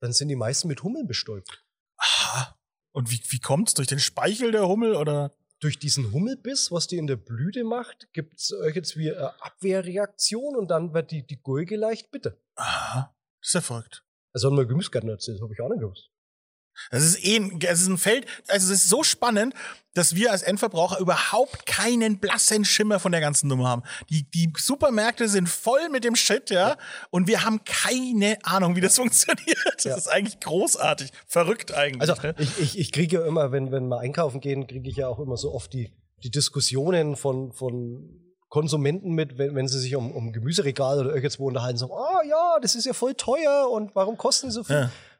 dann sind die meisten mit Hummeln bestäubt. Aha. Und wie, wie kommt's? Durch den Speichel der Hummel oder? durch diesen Hummelbiss, was die in der Blüte macht, gibt es jetzt wie eine Abwehrreaktion und dann wird die, die Gurke leicht bitter. Aha. Das ist ja verrückt. Also hat mir Gemüsegärtner erzählt, habe ich auch nicht gewusst. Das ist eh ein, es ist ein Feld, also es ist so spannend, dass wir als Endverbraucher überhaupt keinen blassen Schimmer von der ganzen Nummer haben. Die, die Supermärkte sind voll mit dem Shit, ja, und wir haben keine Ahnung, wie das funktioniert. Das Ja. ist eigentlich großartig, verrückt eigentlich. Also ne? ich, ich, ich kriege ja immer, wenn, wenn wir einkaufen gehen, kriege ich ja auch immer so oft die, die Diskussionen von, von Konsumenten mit, wenn, wenn sie sich um, um Gemüseregal oder irgendwo unterhalten, so, ah ja, das ist ja voll teuer und warum kosten die so viel?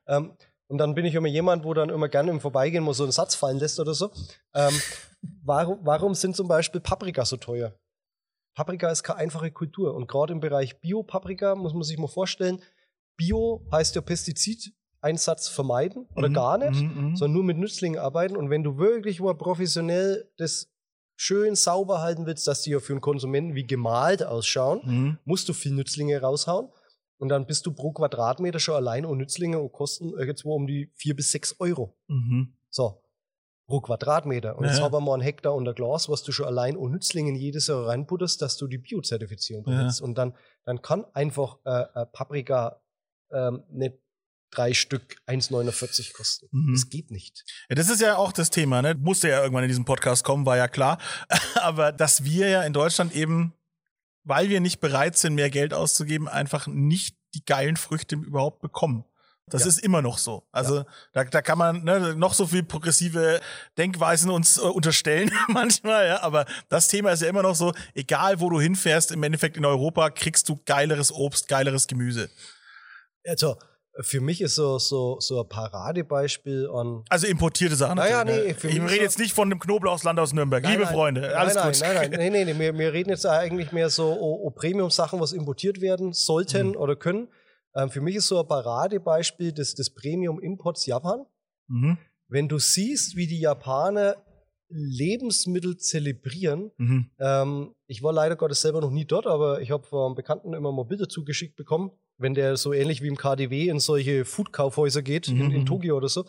Ja. Ähm, und dann bin ich immer jemand, wo dann immer gerne im Vorbeigehen mal so einen Satz fallen lässt oder so. Ähm, warum, warum sind zum Beispiel Paprika so teuer? Paprika ist keine einfache Kultur. Und gerade im Bereich Bio-Paprika muss man sich mal vorstellen, Bio heißt ja Pestizideinsatz vermeiden oder Mhm, gar nicht, mhm, mhm. sondern nur mit Nützlingen arbeiten. Und wenn du wirklich mal professionell das schön sauber halten willst, dass die ja für einen Konsumenten wie gemalt ausschauen, Mhm. musst du viel Nützlinge raushauen. Und dann bist du pro Quadratmeter schon allein und Nützlinge und kosten irgendwo um die vier bis sechs Euro. Mhm. So. Pro Quadratmeter. Und jetzt Ja. haben wir mal einen Hektar unter Glas, was du schon allein und Nützlingen jedes Jahr reinputterst, dass du die Biozertifizierung Ja. benutzt. Und dann, dann kann einfach äh, äh, Paprika ähm, nicht drei Stück 1,49 kosten. Mhm. Das geht nicht. Ja, das ist ja auch das Thema, ne? Musste ja irgendwann in diesem Podcast kommen, war ja klar. Aber dass wir ja in Deutschland eben, weil wir nicht bereit sind, mehr Geld auszugeben, einfach nicht die geilen Früchte überhaupt bekommen. Das Ja. ist immer noch so. Also da, da kann man ne, noch so viel progressive Denkweisen uns äh, unterstellen manchmal, ja. Aber das Thema ist ja immer noch so, egal wo du hinfährst, im Endeffekt in Europa kriegst du geileres Obst, geileres Gemüse. Also, für mich ist so, so, so ein Paradebeispiel an. Also importierte Sachen. Naja, nee, ne? für Ich rede jetzt nicht von dem Knoblauchsland aus Nürnberg. Nein, Liebe nein. Freunde, alles nein, gut. Nein, nein, nein, nee, nee, wir, wir reden jetzt eigentlich mehr so o, o Premium-Sachen, was importiert werden sollten Mhm. oder können. Ähm, für mich ist so ein Paradebeispiel des, des Premium-Imports Japan. Mhm. Wenn du siehst, wie die Japaner Lebensmittel zelebrieren. Mhm. Ähm, ich war leider Gottes selber noch nie dort, aber ich habe von Bekannten immer mal Bilder zugeschickt bekommen, wenn der so ähnlich wie im KDW in solche Food-Kaufhäuser geht, in, Mhm. in Tokio oder so.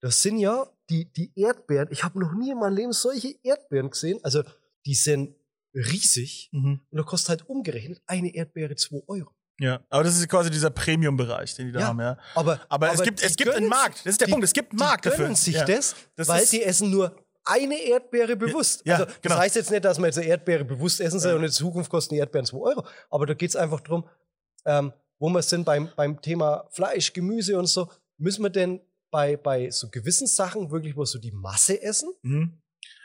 Das sind ja die, die Erdbeeren. Ich habe noch nie in meinem Leben solche Erdbeeren gesehen. Also, die sind riesig Mhm. und da kostet halt umgerechnet eine Erdbeere 2 Euro. Ja, aber das ist quasi dieser Premium-Bereich, den die da Ja. haben, ja. Aber, Aber, es gibt, es gibt einen Markt. Das ist der die- Punkt. Es gibt einen Markt die dafür. sich ja. das, Das weil die essen nur eine Erdbeere bewusst. Ja, also, genau. Das heißt jetzt nicht, dass man jetzt eine Erdbeere bewusst essen soll und in Zukunft kosten die Erdbeeren 2 Euro. Aber da geht es einfach darum, ähm, wo wir sind beim, beim Thema Fleisch, Gemüse und so, müssen wir denn bei, bei so gewissen Sachen wirklich mal so die Masse essen? Mhm.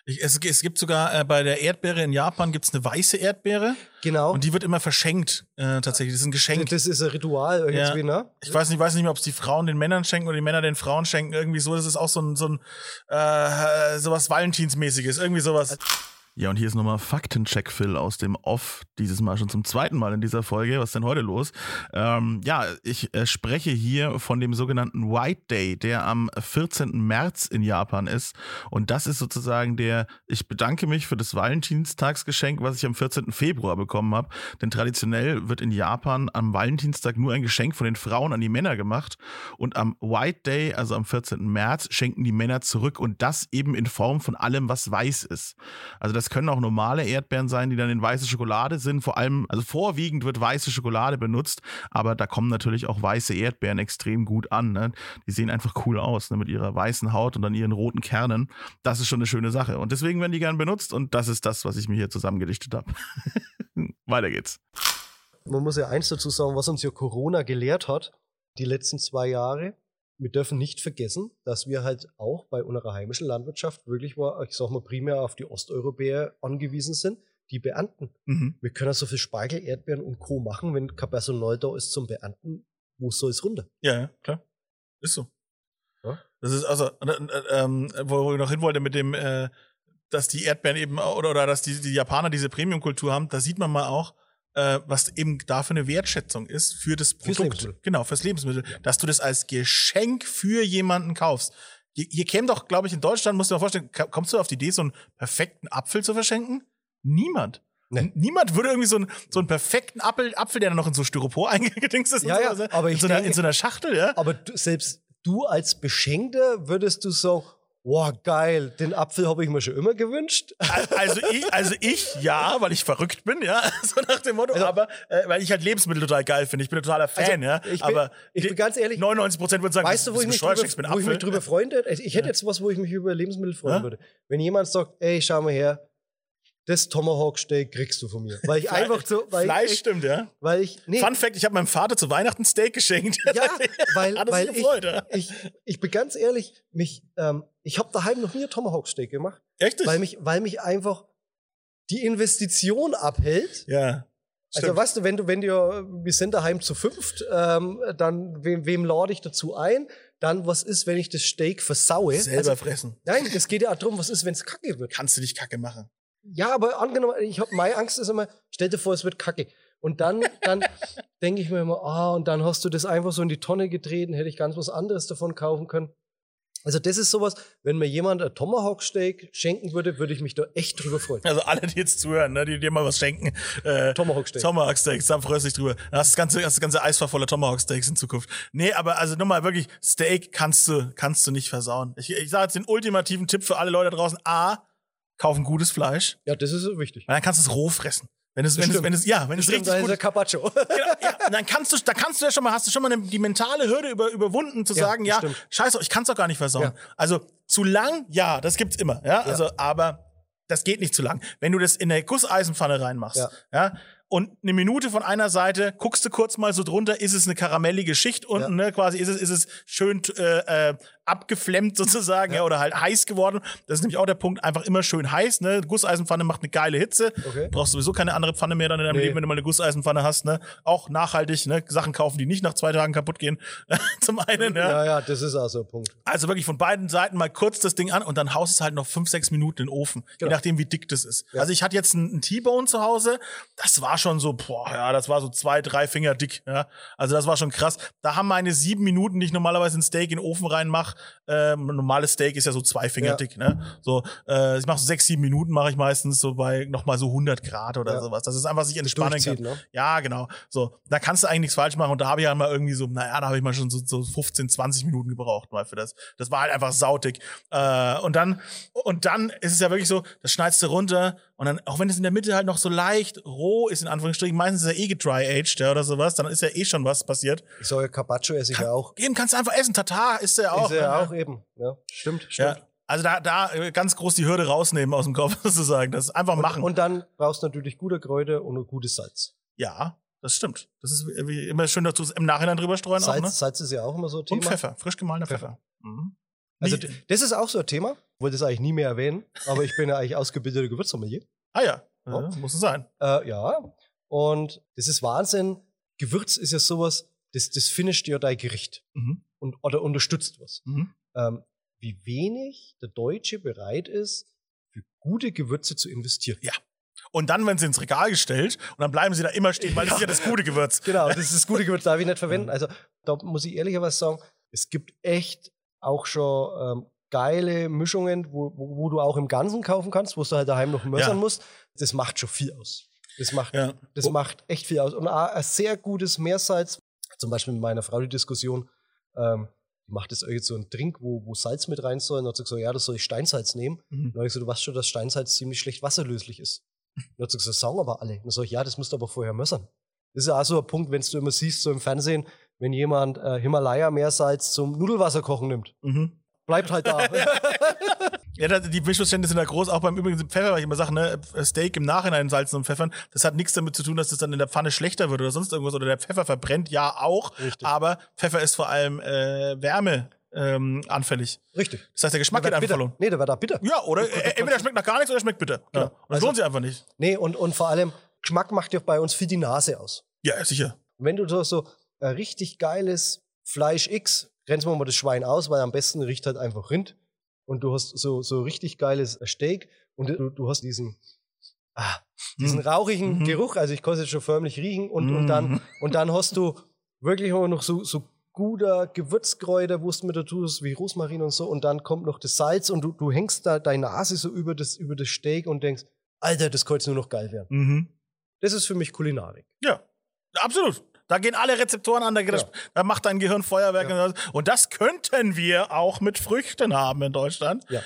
Ich, es, es gibt sogar äh, bei der Erdbeere in Japan gibt's eine weiße Erdbeere Genau. und die wird immer verschenkt äh, tatsächlich. Das ist ein Geschenk. das ist ein Ritual irgendwie, ne? Ich weiß nicht, weiß nicht mehr, ob es die Frauen den Männern schenken oder die Männer den Frauen schenken. Irgendwie so. Das ist auch so ein, so ein äh, sowas Valentinsmäßiges. Irgendwie sowas. Ja, und hier ist nochmal Faktencheck, Phil, aus dem Off. Dieses Mal schon zum zweiten Mal in dieser Folge. Was ist denn heute los? Ähm, ja, ich äh, spreche hier von dem sogenannten White Day, der am 14. März in Japan ist. Und das ist sozusagen der, ich bedanke mich für das Valentinstagsgeschenk, was ich am 14. Februar bekommen habe. Denn traditionell wird in Japan am Valentinstag nur ein Geschenk von den Frauen an die Männer gemacht. Und am White Day, also am 14. März, schenken die Männer zurück. Und das eben in Form von allem, was weiß ist. Also das können auch normale Erdbeeren sein, die dann in weiße Schokolade sind. Vor allem, also vorwiegend wird weiße Schokolade benutzt, aber da kommen natürlich auch weiße Erdbeeren extrem gut an. Ne? Die sehen einfach cool aus, ne? mit ihrer weißen Haut und dann ihren roten Kernen. Das ist schon eine schöne Sache. Und deswegen werden die gern benutzt und das ist das, was ich mir hier zusammengedichtet habe. Weiter geht's. Man muss ja eins dazu sagen, was uns ja Corona gelehrt hat, die letzten zwei Jahre. Wir dürfen nicht vergessen, dass wir halt auch bei unserer heimischen Landwirtschaft wirklich mal, ich sag mal, primär auf die Osteuropäer angewiesen sind, die beernten. Mhm. Wir können so viel Spargel, Erdbeeren und Co. machen, wenn kein Personal da ist zum Beernten. Wo soll es runter? Ja, ja, klar. Ist so. Ja. Das ist also, äh, äh, ähm, wo ich noch hin wollte mit dem, äh, dass die Erdbeeren eben, oder, oder dass die, die Japaner diese Premium-Kultur haben, da sieht man mal auch, äh, was eben da für eine Wertschätzung ist für das Fürs Produkt. Lebensmittel. Genau, fürs Lebensmittel. Dass du das als Geschenk für jemanden kaufst. Hier, hier käme doch, glaube ich, in Deutschland, musst du dir mal vorstellen, kommst du auf die Idee, so einen perfekten Apfel zu verschenken? Niemand. Nee. Niemand würde irgendwie so einen, so einen perfekten Apfel, Apfel, der dann noch in so Styropor eingedingst ist Ja, und ja, aber in, so einer, denke- in so einer Schachtel, ja? Aber du, selbst du als Beschenkter würdest du sagen, wow, geil, den Apfel habe ich mir schon immer gewünscht. Al- Also ich, also ich ja, weil ich verrückt bin, ja, so nach dem Motto, Also- aber äh, weil ich halt Lebensmittel total geil finde. Ich bin ein totaler Fan, ja. ich bin- aber ich bin ganz ehrlich, 99 Prozent würden sagen, Weißt du, wo ich, mich drüber, wo ich mich drüber freuen würde? Ich hätte jetzt was, wo ich mich über Lebensmittel freuen Ja? würde. Wenn jemand sagt, ey, schau mal her, das Tomahawk Steak kriegst du von mir. Weil ich einfach so, weil Fleisch ich, stimmt, ja. weil ich, nee, Fun Fact, ich habe meinem Vater zu Weihnachten Steak geschenkt. ja, weil, weil gefreut, ja. ich, ich, ich bin ganz ehrlich, mich, ähm, ich habe daheim noch nie ein Tomahawk Steak gemacht, Echt? weil mich, weil mich einfach die Investition abhält. ja. Also Stimmt. weißt du, wenn du, wenn du, wir sind daheim zu fünft, ähm, dann wem, wem lade ich dazu ein? Dann was ist, wenn ich das Steak versaue? Selber Also, fressen. nein, es geht ja darum, was ist, wenn es kacke wird. Kannst du nicht kacke machen. Ja, aber angenommen, ich habe meine Angst ist immer, stell dir vor, es wird kacke. Und dann, dann denke ich mir immer, ah, und dann hast du das einfach so in die Tonne getreten, hätte ich ganz was anderes davon kaufen können. Also das ist sowas, wenn mir jemand ein Tomahawk Steak schenken würde, würde ich mich da echt drüber freuen. Also alle, die jetzt zuhören, ne, die dir mal was schenken. Äh, Tomahawk Steak. Tomahawk Steaks, da freust du dich drüber. Dann hast du das ganze, hast das ganze Eisfach voller Tomahawk Steaks in Zukunft. Nee, aber also nochmal wirklich, Steak kannst du, kannst du nicht versauen. Ich, ich sage jetzt den ultimativen Tipp für alle Leute draußen. A, kauf ein gutes Fleisch. Ja, das ist so wichtig. Weil dann kannst du es roh fressen. Wenn es, wenn es, stimmt. wenn es, ja, wenn es Stimmt, richtig ist gut der Carpaccio. ja, ja, und dann kannst du, da kannst du ja schon mal, hast du schon mal die mentale Hürde über, überwunden, zu Ja, sagen, das ja, stimmt. scheiße, ich kann's doch gar nicht versauen. Ja. Also zu lang, ja, das gibt's immer, ja, also, aber das geht nicht zu lang. Wenn du das in eine Gusseisenpfanne reinmachst, ja, Ja. und eine Minute von einer Seite, guckst du kurz mal so drunter, ist es eine karamellige Schicht unten, ne, quasi, ist es, ist es schön äh, äh, abgeflemmt sozusagen, ja. oder halt heiß geworden. Das ist nämlich auch der Punkt, einfach immer schön heiß, ne, Gusseisenpfanne macht eine geile Hitze. Okay. Brauchst sowieso keine andere Pfanne mehr dann in deinem Nee. Leben, wenn du mal eine Gusseisenpfanne hast, ne? Auch nachhaltig, ne? Sachen kaufen, die nicht nach zwei Tagen kaputt gehen. Zum einen, ja. Ja, ja, das ist auch so ein Punkt. Also wirklich von beiden Seiten mal kurz das Ding an und dann haust es halt noch fünf, sechs Minuten in den Ofen. Je Genau. nachdem, wie dick das ist. Ja. Also ich hatte jetzt einen, einen T-Bone zu Hause. Das war schon so, boah, ja, das war so zwei, drei Finger dick, ja. Also das war schon krass. Da haben meine sieben Minuten, die ich normalerweise ein Steak in den Ofen reinmache, einfach, ähm, ein normales Steak ist ja so zwei Finger Ja. dick, ne? So, äh, ich mache so sechs, sieben Minuten mache ich meistens so bei nochmal so 100 Grad oder Ja. sowas. Das ist einfach sich entspannen kann. ne? Ja, genau. So, da kannst du eigentlich nichts falsch machen. Und da habe ich ja mal irgendwie so, naja, da habe ich mal schon so, so 15, 20 Minuten gebraucht mal für das. Das war halt einfach sautig. Äh, und dann, und dann ist es ja wirklich so, das schneidest du runter und dann, auch wenn es in der Mitte halt noch so leicht roh ist, in Anführungsstrichen, meistens ist er eh gedry-aged, ja, oder sowas, dann ist ja eh schon was passiert. Ich sage, Carpaccio esse ich ja auch. Eben kannst du einfach essen. Tatar ist der auch. Ist er ne? auch eben. Ja, stimmt, Ja. stimmt. Also da, da äh, ganz groß die Hürde rausnehmen aus dem Kopf, sozusagen. Das einfach machen. Und, und dann brauchst du natürlich gute Kräuter und ein gutes Salz. ja, das stimmt. Das ist wie immer schön, es im Nachhinein drüber streuen auch, Salz, ne? Salz ist ja auch immer so ein Thema. Und Pfeffer, frisch gemahlener Pfeffer. Pfeffer. Mhm. Also das ist auch so ein Thema. Ich wollte es eigentlich nie mehr erwähnen, aber ich bin ja eigentlich ausgebildeter Gewürzsommelier. ah ja, Ja. ja. muss es sein. Äh, ja. Und das ist Wahnsinn. Gewürz ist ja sowas, das, das finisht ja dein Gericht Mhm. und, oder unterstützt was. Mhm. Ähm, wie wenig der Deutsche bereit ist, für gute Gewürze zu investieren. Ja. Und dann, wenn sie ins Regal gestellt und dann bleiben sie da immer stehen, weil das ist ja das gute Gewürz. Genau, das ist das gute Gewürz, darf ich nicht verwenden. Also da muss ich ehrlicherweise sagen, es gibt echt auch schon ähm, geile Mischungen, wo, wo, wo du auch im Ganzen kaufen kannst, wo du halt daheim noch mörsern Ja. musst. Das macht schon viel aus. Das macht, Ja. das macht echt viel aus. Und auch ein sehr gutes Meersalz, zum Beispiel mit meiner Frau die Diskussion, ähm, macht jetzt irgendwie so einen Drink, wo, wo Salz mit rein soll. Und dann hat sie gesagt, ja, das soll ich Steinsalz nehmen. Mhm. Dann habe ich gesagt, du weißt schon, dass Steinsalz ziemlich schlecht wasserlöslich ist. Dann hat sie gesagt, das sagen aber alle. Dann sage ich, ja, das musst du aber vorher mössern. Das ist ja auch so ein Punkt, wenn du immer siehst, so im Fernsehen, wenn jemand äh, Himalaya-Meersalz zum Nudelwasser kochen nimmt. Mhm. Bleibt halt da. Ja, die Missverständnisse sind da groß. Auch beim übrigen Pfeffer, weil ich immer sage, ne, Steak im Nachhinein salzen und pfeffern, das hat nichts damit zu tun, dass das dann in der Pfanne schlechter wird oder sonst irgendwas. Oder der Pfeffer verbrennt, ja auch. Richtig. Aber Pfeffer ist vor allem äh, Wärme ähm, anfällig. Richtig. Das heißt, der Geschmack Der geht wird einfach bitter. verloren. Nee, der wird da bitter. Ja, oder äh, entweder schmeckt nach gar nichts oder schmeckt bitter. Ja. Genau. Und das Also- lohnt sich einfach nicht. Nee, und, und vor allem, Geschmack macht ja bei uns viel die Nase aus. Ja, sicher. Und wenn du so, so richtig geiles Fleisch X, grenzen wir mal das Schwein aus, weil am besten riecht halt einfach Rind. Und du hast so, so richtig geiles Steak und du, du hast diesen, ah, diesen Mhm. rauchigen Mhm. Geruch, also ich kann es jetzt schon förmlich riechen und, und, dann, Mhm. und dann hast du wirklich auch noch so, so guter Gewürzkräuter, wo du mit dazu hast, wie Rosmarin und so und dann kommt noch das Salz und du, du hängst da deine Nase so über das, über das Steak und denkst, Alter, das könnte nur noch geil werden. Mhm. Das ist für mich Kulinarik. Ja, absolut. Da gehen alle Rezeptoren an, da, geht das, Ja. da macht dein Gehirn Feuerwerk. Ja. Und, das. und das könnten wir auch mit Früchten haben in Deutschland. Ja.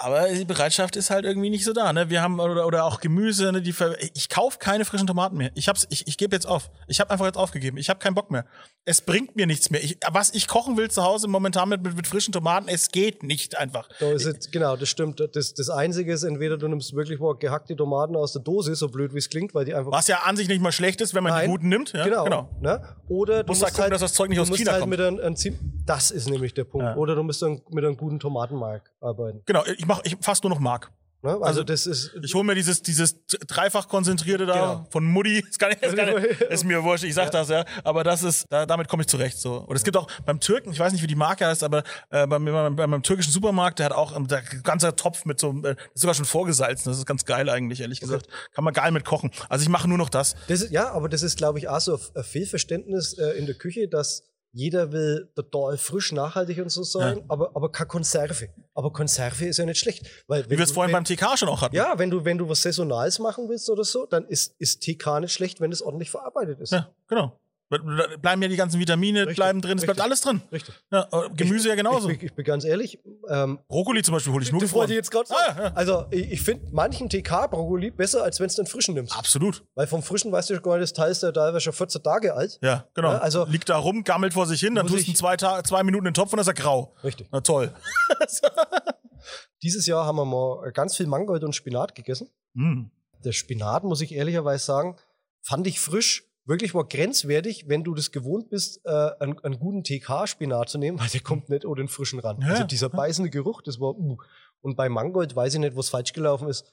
Aber die Bereitschaft ist halt irgendwie nicht so da. Ne? Wir haben oder, oder auch Gemüse. Ne, die ver ich kaufe keine frischen Tomaten mehr. Ich hab's, ich, ich gebe jetzt auf. Ich habe einfach jetzt aufgegeben. Ich habe keinen Bock mehr. Es bringt mir nichts mehr. Ich, was ich kochen will zu Hause momentan mit, mit, mit frischen Tomaten, es geht nicht einfach. Da ist es, genau, das stimmt. Das, das Einzige ist, entweder du nimmst wirklich mal gehackte Tomaten aus der Dose, so blöd wie es klingt, weil die einfach. Was ja an sich nicht mal schlecht ist, wenn man die Nein. guten nimmt. Ja? Genau. Ne? Oder du Musst halt gucken, dass das Zeug nicht aus China halt kommt. Mit einem, einem, ziem- das ist nämlich der Punkt. Ja. Oder du musst dann mit einem guten Tomatenmark arbeiten. Genau, ich mach ich fast nur noch Mark. Ne? Also, Also, das ist. Ich hole mir dieses, dieses dreifach konzentrierte da Genau. von Mutti. Ist, gar nicht, ist, gar nicht, ist mir wurscht, ich sag das, ja. Aber das ist, da, damit komme ich zurecht. So. Und es gibt auch beim Türken, ich weiß nicht, wie die Marke heißt, aber äh, beim, beim, beim, türkischen Supermarkt, der hat auch ähm, der ganze Topf mit so, äh, ist sogar schon vorgesalzen. Das ist ganz geil eigentlich, ehrlich gesagt. Kann man geil mit kochen. Also ich mache nur noch das. Das ist, ja, aber das ist, glaube ich, auch so ein Fehlverständnis äh, in der Küche, dass jeder will total frisch, nachhaltig und so sein, Ja. aber, aber keine Konserve. Aber Konserve ist ja nicht schlecht. Weil Wie wir es vorhin wenn, beim TK schon auch hatten. Ja, wenn du, wenn du was Saisonales machen willst oder so, dann ist, ist TK nicht schlecht, wenn es ordentlich verarbeitet ist. Ja, genau. Bleiben ja die ganzen Vitamine, Richtig, bleiben drin, es bleibt alles drin. Richtig. Ja, äh, Gemüse ja genauso. Ich, ich, ich bin ganz ehrlich, ähm, Brokkoli zum Beispiel hole ich nur das gefroren. ich jetzt gerade. Ah, ja. Also ich, ich finde manchen TK-Brokkoli besser, als wenn du den frischen nimmst. Absolut. Weil vom frischen weißt du schon gar nicht, das Teil ist ja teilweise schon 14 Tage alt. Ja, genau. Ja, also- Liegt da rum, gammelt vor sich hin, dann tust du ich- zwei, Ta zwei Minuten in den Topf und dann ist er grau. Richtig. Na toll. Dieses Jahr haben wir mal ganz viel Mangold und Spinat gegessen. Hm. Der Spinat, muss ich ehrlicherweise sagen, fand ich frisch, wirklich mal grenzwertig, wenn du das gewohnt bist, äh, einen, einen guten TK-Spinat zu nehmen, weil der kommt nicht ohne den frischen ran. Ja. Also dieser beißende Geruch, das war, uh. Und bei Mangold weiß ich nicht, was falsch gelaufen ist.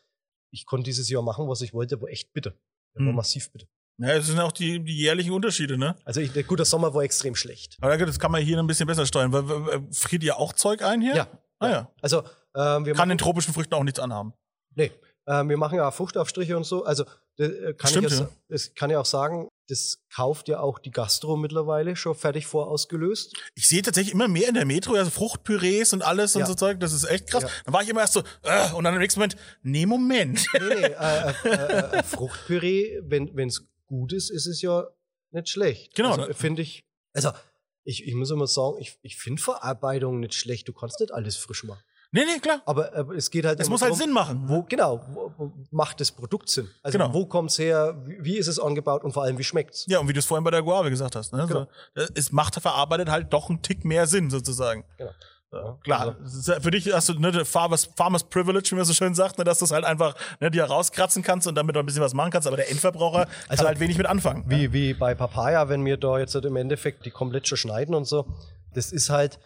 Ich konnte dieses Jahr machen, was ich wollte, aber echt bitter. Der war Hm. massiv bitter. Ja, es sind auch die, die jährlichen Unterschiede, ne? Also ich, der gute Sommer war extrem schlecht. Aber das kann man hier ein bisschen besser steuern. Weil, friert ihr auch Zeug ein hier? Ja. Ah ja. Also ähm, wir Kann machen, den tropischen Früchten auch nichts anhaben. nee, Äh, wir machen ja Fruchtaufstriche und so. Also kann Stimmt, ich ja, ja. das kann ich auch sagen, das kauft ja auch die Gastro mittlerweile schon fertig vorausgelöst. Ich sehe tatsächlich immer mehr in der Metro, also Fruchtpürees und alles und Ja. so Zeug. Das ist echt krass. Ja. Dann war ich immer erst so, äh, und dann im nächsten Moment, nee, Moment. Nee, nee, äh, äh, äh, äh, Fruchtpüree, wenn es gut ist, ist es ja nicht schlecht. Genau, Also, finde ich, also ich, ich muss immer sagen, ich, ich finde Verarbeitung nicht schlecht. Du kannst nicht alles frisch machen. Nee, nee, klar. Aber, aber es geht halt Es muss halt drum, Sinn machen. Wo, genau, wo, macht das Produkt Sinn? Also Genau. wo kommt es her, wie, wie ist es angebaut und vor allem, wie schmeckt's? Ja, und wie du es vorhin bei der Guave gesagt hast. Ne? Genau. So, äh, es macht verarbeitet halt doch einen Tick mehr Sinn, sozusagen. Genau. Ja, klar, Also- ja für dich hast du ne, Farmers, Farmers Privilege, wie man so schön sagt, ne, dass du es halt einfach ne, dir rauskratzen kannst und damit noch ein bisschen was machen kannst, aber der Endverbraucher Also- kann halt wenig mit anfangen. Wie, wie bei Papaya, wenn wir da jetzt halt im Endeffekt die komplett schon schneiden und so. Das ist halt,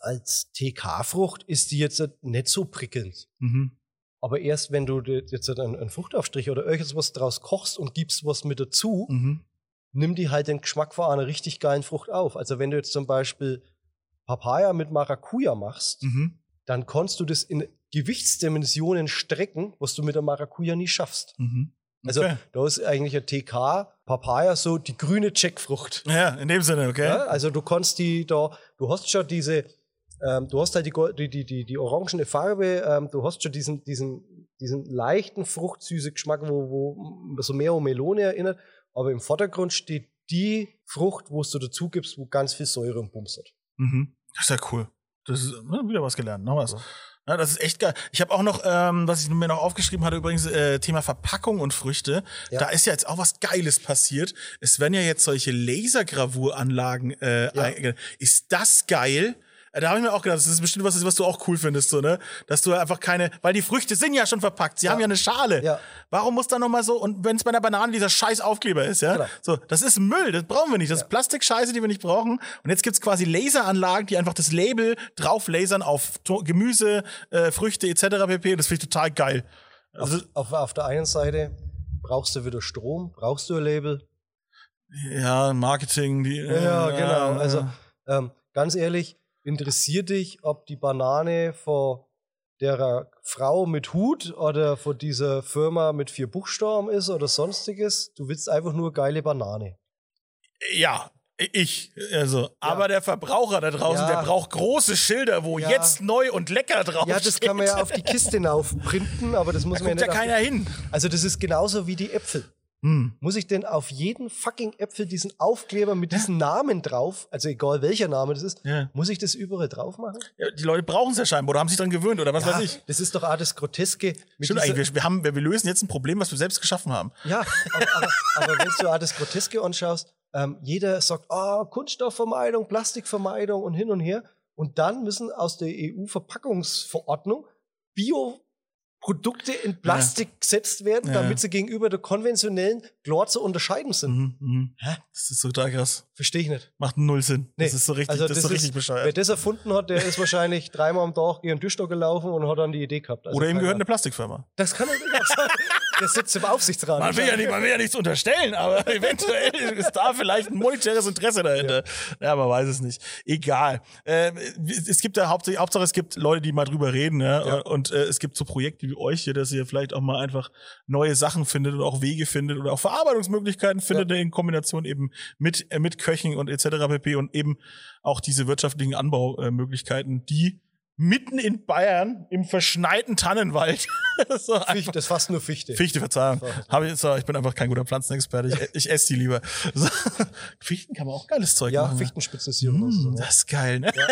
als TK-Frucht ist die jetzt nicht so prickelnd. Mhm. Aber erst wenn du jetzt einen, einen Fruchtaufstrich oder irgendwas draus kochst und gibst was mit dazu, Mhm. nimmt die halt den Geschmack von einer richtig geilen Frucht auf. Also wenn du jetzt zum Beispiel Papaya mit Maracuja machst, Mhm. dann kannst du das in Gewichtsdimensionen strecken, was du mit der Maracuja nie schaffst. Mhm. Also Okay. da ist eigentlich ein TK, Papaya so die grüne Checkfrucht. Ja, in dem Sinne, okay. Ja, also du kannst die da, du hast schon diese, ähm, du hast halt die, die, die, die, orangene Farbe, ähm, du hast schon diesen, diesen, diesen leichten fruchtsüßen Geschmack, wo, wo so mehr um Melone erinnert, aber im Vordergrund steht die Frucht, wo du dazu gibst, wo ganz viel Säure und Bums hat. Mhm. Das ist ja cool. Das ist ne, wieder was gelernt, noch was. Ja. Ja, das ist echt geil. Ich habe auch noch, ähm, was ich mir noch aufgeschrieben hatte, übrigens äh, Thema Verpackung und Früchte. Ja. Da ist ja jetzt auch was Geiles passiert. Es werden ja jetzt solche Lasergravuranlagen. Äh, Ja. ist das geil? Äh, Da habe ich mir auch gedacht, das ist bestimmt was, was du auch cool findest, so, ne? Dass du einfach keine, weil die Früchte sind ja schon verpackt, sie Ja. haben ja eine Schale. Ja. Warum muss da nochmal so, und wenn es bei einer Banane dieser scheiß Aufkleber ist, ja? Genau. So, das ist Müll, das brauchen wir nicht. Das ist Plastikscheiße, die wir nicht brauchen. Und jetzt gibt's quasi Laseranlagen, die einfach das Label drauf lasern auf Gemüse, äh, Früchte etc. pp. Das finde ich total geil. Also, Auf, auf der einen Seite brauchst du wieder Strom, brauchst du ein Label. ja, Marketing, die. äh, Ja, genau. ja. Also ähm, ganz ehrlich, interessiert dich, ob die Banane von der Frau mit Hut oder von dieser Firma mit vier Buchstaben ist oder sonstiges? Du willst einfach nur geile Banane. Ja, ich, also, aber der Verbraucher da draußen, Ja. der braucht große Schilder, wo Ja. jetzt neu und lecker drauf Ja, das kann man ja auf die Kiste aufprinten, aber das muss Da man ja ja nicht. keiner auf hin. also das ist genauso wie die Äpfel. Hm. Muss ich denn auf jeden fucking Äpfel diesen Aufkleber mit diesem Namen drauf, also egal welcher Name das ist, Ja. muss ich das überall drauf machen? Ja, die Leute brauchen es ja scheinbar oder haben sich dran gewöhnt oder was weiß ich. Das ist doch auch das Groteske. Stimmt eigentlich, wir, haben, wir, wir lösen jetzt ein Problem, was wir selbst geschaffen haben. Ja, aber, aber, aber wenn du auch das Groteske anschaust, ähm, jeder sagt, ah, Kunststoffvermeidung, Plastikvermeidung und hin und her. Und dann müssen aus der EU-Verpackungsverordnung Bioprodukte in Plastik gesetzt werden, Ja. damit sie gegenüber der konventionellen klar zu unterscheiden sind. Mhm, mhm. Hä? Das ist total krass. Verstehe ich nicht. Macht null Sinn. Nee. Das ist so richtig, Also das ist so richtig Wer bescheuert. das erfunden hat, der ist wahrscheinlich dreimal am Tag ihren Tischstock gelaufen und hat dann die Idee gehabt. Also Oder ihm gehört eine. Plastikfirma. Das kann natürlich auch sein. Der sitzt im Aufsichtsrat. Man will, ja nicht, man will ja nichts unterstellen, aber eventuell ist da vielleicht ein monetäres Interesse dahinter. Ja, man weiß es nicht. Egal. Ähm, es gibt ja hauptsächlich, Hauptsache es gibt Leute, die mal drüber reden, ja. Ja. Und äh, es gibt so Projekte wie euch hier, dass ihr vielleicht auch mal einfach neue Sachen findet und auch Wege findet oder auch Verarbeitungsmöglichkeiten findet in Kombination eben mit, äh, mit Köchen und etc. pp. und eben auch diese wirtschaftlichen Anbaumöglichkeiten, die mitten in Bayern im verschneiten Tannenwald so einfach- Fichte, das ist fast nur Fichte. Fichte, Verzeihung. Hab ich, sorry, ich bin einfach kein guter Pflanzenexperte. Ich, ich esse die lieber. So. Fichten kann man auch geiles Zeug Ja, machen. ne? Fichtenspitzensirup. und so, Mm, ne? das ist geil, ne?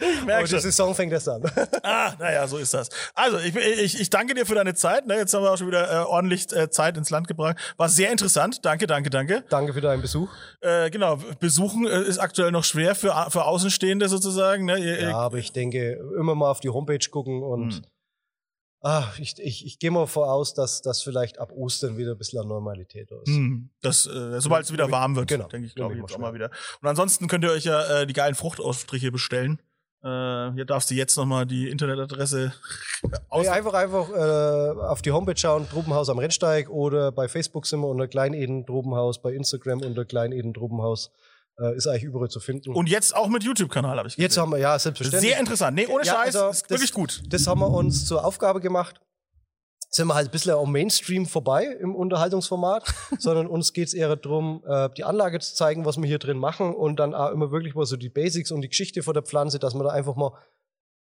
ich merke die schon. Saison fängt erst an. Ah, naja, so ist das. Also, ich, ich, ich danke dir für deine Zeit. Ne? Jetzt haben wir auch schon wieder äh, ordentlich äh, Zeit ins Land gebracht. War sehr interessant. Danke, danke, danke. Danke für deinen Besuch. Äh, genau, besuchen äh, ist aktuell noch schwer für, für Außenstehende sozusagen. Ne? Ihr, Ja, aber ich denke, immer mal auf die Homepage gucken und Hm. ah, ich, ich, ich gehe mal voraus, dass das vielleicht ab Ostern wieder ein bisschen an Normalität ist. Hm, das, äh, sobald es wieder warm wird, Genau. denke ich, glaube ich jetzt auch mal mal wieder. Und ansonsten könnt ihr euch ja äh, die geilen Fruchtausstriche bestellen. Äh, hier darfst du jetzt nochmal die Internetadresse aus. Nee, einfach einfach äh, auf die Homepage schauen, Trubenhaus am Rennsteig oder bei Facebook sind wir unter Kleineden Trubenhaus, bei Instagram unter Kleineden Trubenhaus. Äh, ist eigentlich überall zu finden. Und jetzt auch mit YouTube-Kanal, habe ich gesehen. jetzt haben wir, ja, selbstverständlich. Sehr interessant. Nee, ohne Ja, Scheiß, also ist das- wirklich gut. Das haben wir uns zur Aufgabe gemacht, sind wir halt ein bisschen am Mainstream vorbei im Unterhaltungsformat, sondern uns geht's eher darum, äh, die Anlage zu zeigen, was wir hier drin machen und dann auch immer wirklich mal so die Basics und die Geschichte von der Pflanze, dass man da einfach mal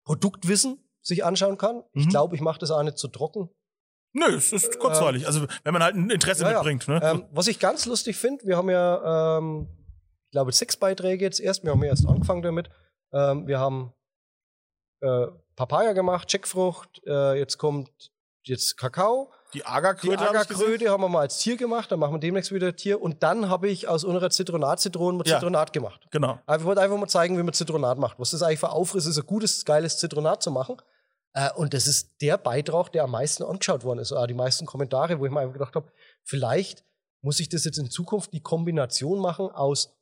Produktwissen sich anschauen kann. Ich Mhm. glaube, ich mache das auch nicht zu trocken. Nö, es ist kurzweilig. Also, wenn man halt ein Interesse Ja, mitbringt. Ne? Ähm, was ich ganz lustig finde, wir haben ja, ähm, ich glaube, sechs Beiträge jetzt erst. Wir haben ja erst angefangen damit. Ähm, wir haben äh, Papaya gemacht, Jackfrucht, äh, jetzt kommt jetzt Kakao. die Die Agerkröte gesehen. Agerkröte haben wir mal als Tier gemacht, dann machen wir demnächst wieder Tier. Und dann habe ich aus unserer Zitronat-Zitronen mal Ja. Zitronat gemacht. Genau. Aber ich wollte einfach mal zeigen, wie man Zitronat macht. Was das eigentlich für Aufriss ist, ein gutes, geiles Zitronat zu machen. Äh, und das ist der Beitrag, der am meisten angeschaut worden ist. Die meisten Kommentare, wo ich mir einfach gedacht habe, vielleicht muss ich das jetzt in Zukunft die Kombination machen aus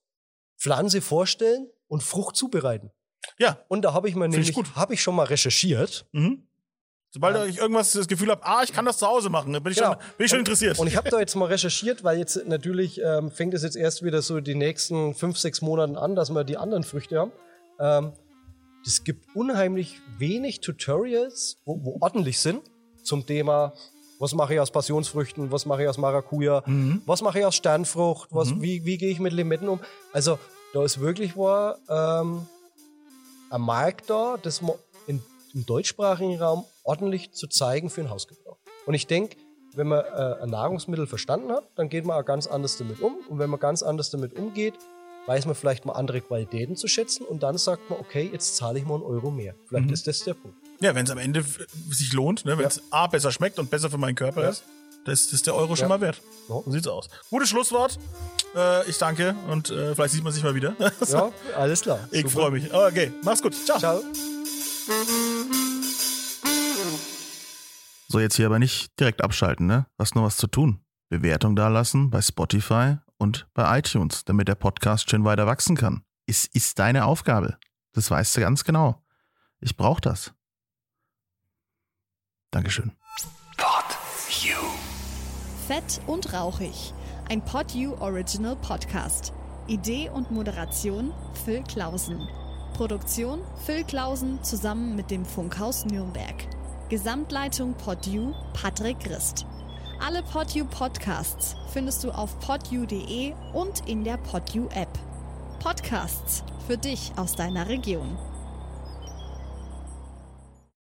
Pflanze vorstellen und Frucht zubereiten. Ja. Und da habe ich ich nämlich, habe ich schon mal recherchiert. Mhm. Sobald Ja. ich irgendwas das Gefühl habe, ah, ich kann das zu Hause machen, dann bin ich Genau. schon, bin ich schon interessiert. Und ich habe da jetzt mal recherchiert, weil jetzt natürlich ähm, fängt es jetzt erst wieder so die nächsten fünf, sechs Monaten an, dass wir die anderen Früchte haben. Ähm, es gibt unheimlich wenig Tutorials, wo, wo ordentlich sind zum Thema, was mache ich aus Passionsfrüchten, was mache ich aus Maracuja, Mhm. was mache ich aus Sternfrucht, was, Mhm. wie, wie gehe ich mit Limetten um. Also da ist wirklich war, ähm, ein Markt da, das man in, im deutschsprachigen Raum ordentlich zu zeigen für den Hausgebrauch. Und ich denke, wenn man äh, ein Nahrungsmittel verstanden hat, dann geht man auch ganz anders damit um. Und wenn man ganz anders damit umgeht, weiß man vielleicht mal andere Qualitäten zu schätzen und dann sagt man, okay, jetzt zahle ich mal einen Euro mehr. Vielleicht Mhm. ist das der Punkt. Ja, wenn es am Ende sich lohnt, ne? wenn es A besser schmeckt und besser für meinen Körper Ja. ist, das das ist der Euro schon Ja. mal wert. Ja. So sieht's aus. Gutes Schlusswort. Äh, ich danke und äh, vielleicht sieht man sich mal wieder. Ja, alles klar. ich freue mich. Okay, mach's gut. Ciao. Ciao. So, jetzt hier aber nicht direkt abschalten, ne? Hast nur was zu tun. Bewertung dalassen bei Spotify und bei iTunes, damit der Podcast schön weiter wachsen kann. Es ist deine Aufgabe. Das weißt du ganz genau. Ich brauche das. Dankeschön. Pod You. Fett und rauchig. Ein PodU Original Podcast. Idee und Moderation Phil Klausen. Produktion Phil Klausen zusammen mit dem Funkhaus Nürnberg. Gesamtleitung PodU Patrick Christ. Alle PodU Podcasts findest du auf podu.de und in der PodU App. Podcasts für dich aus deiner Region.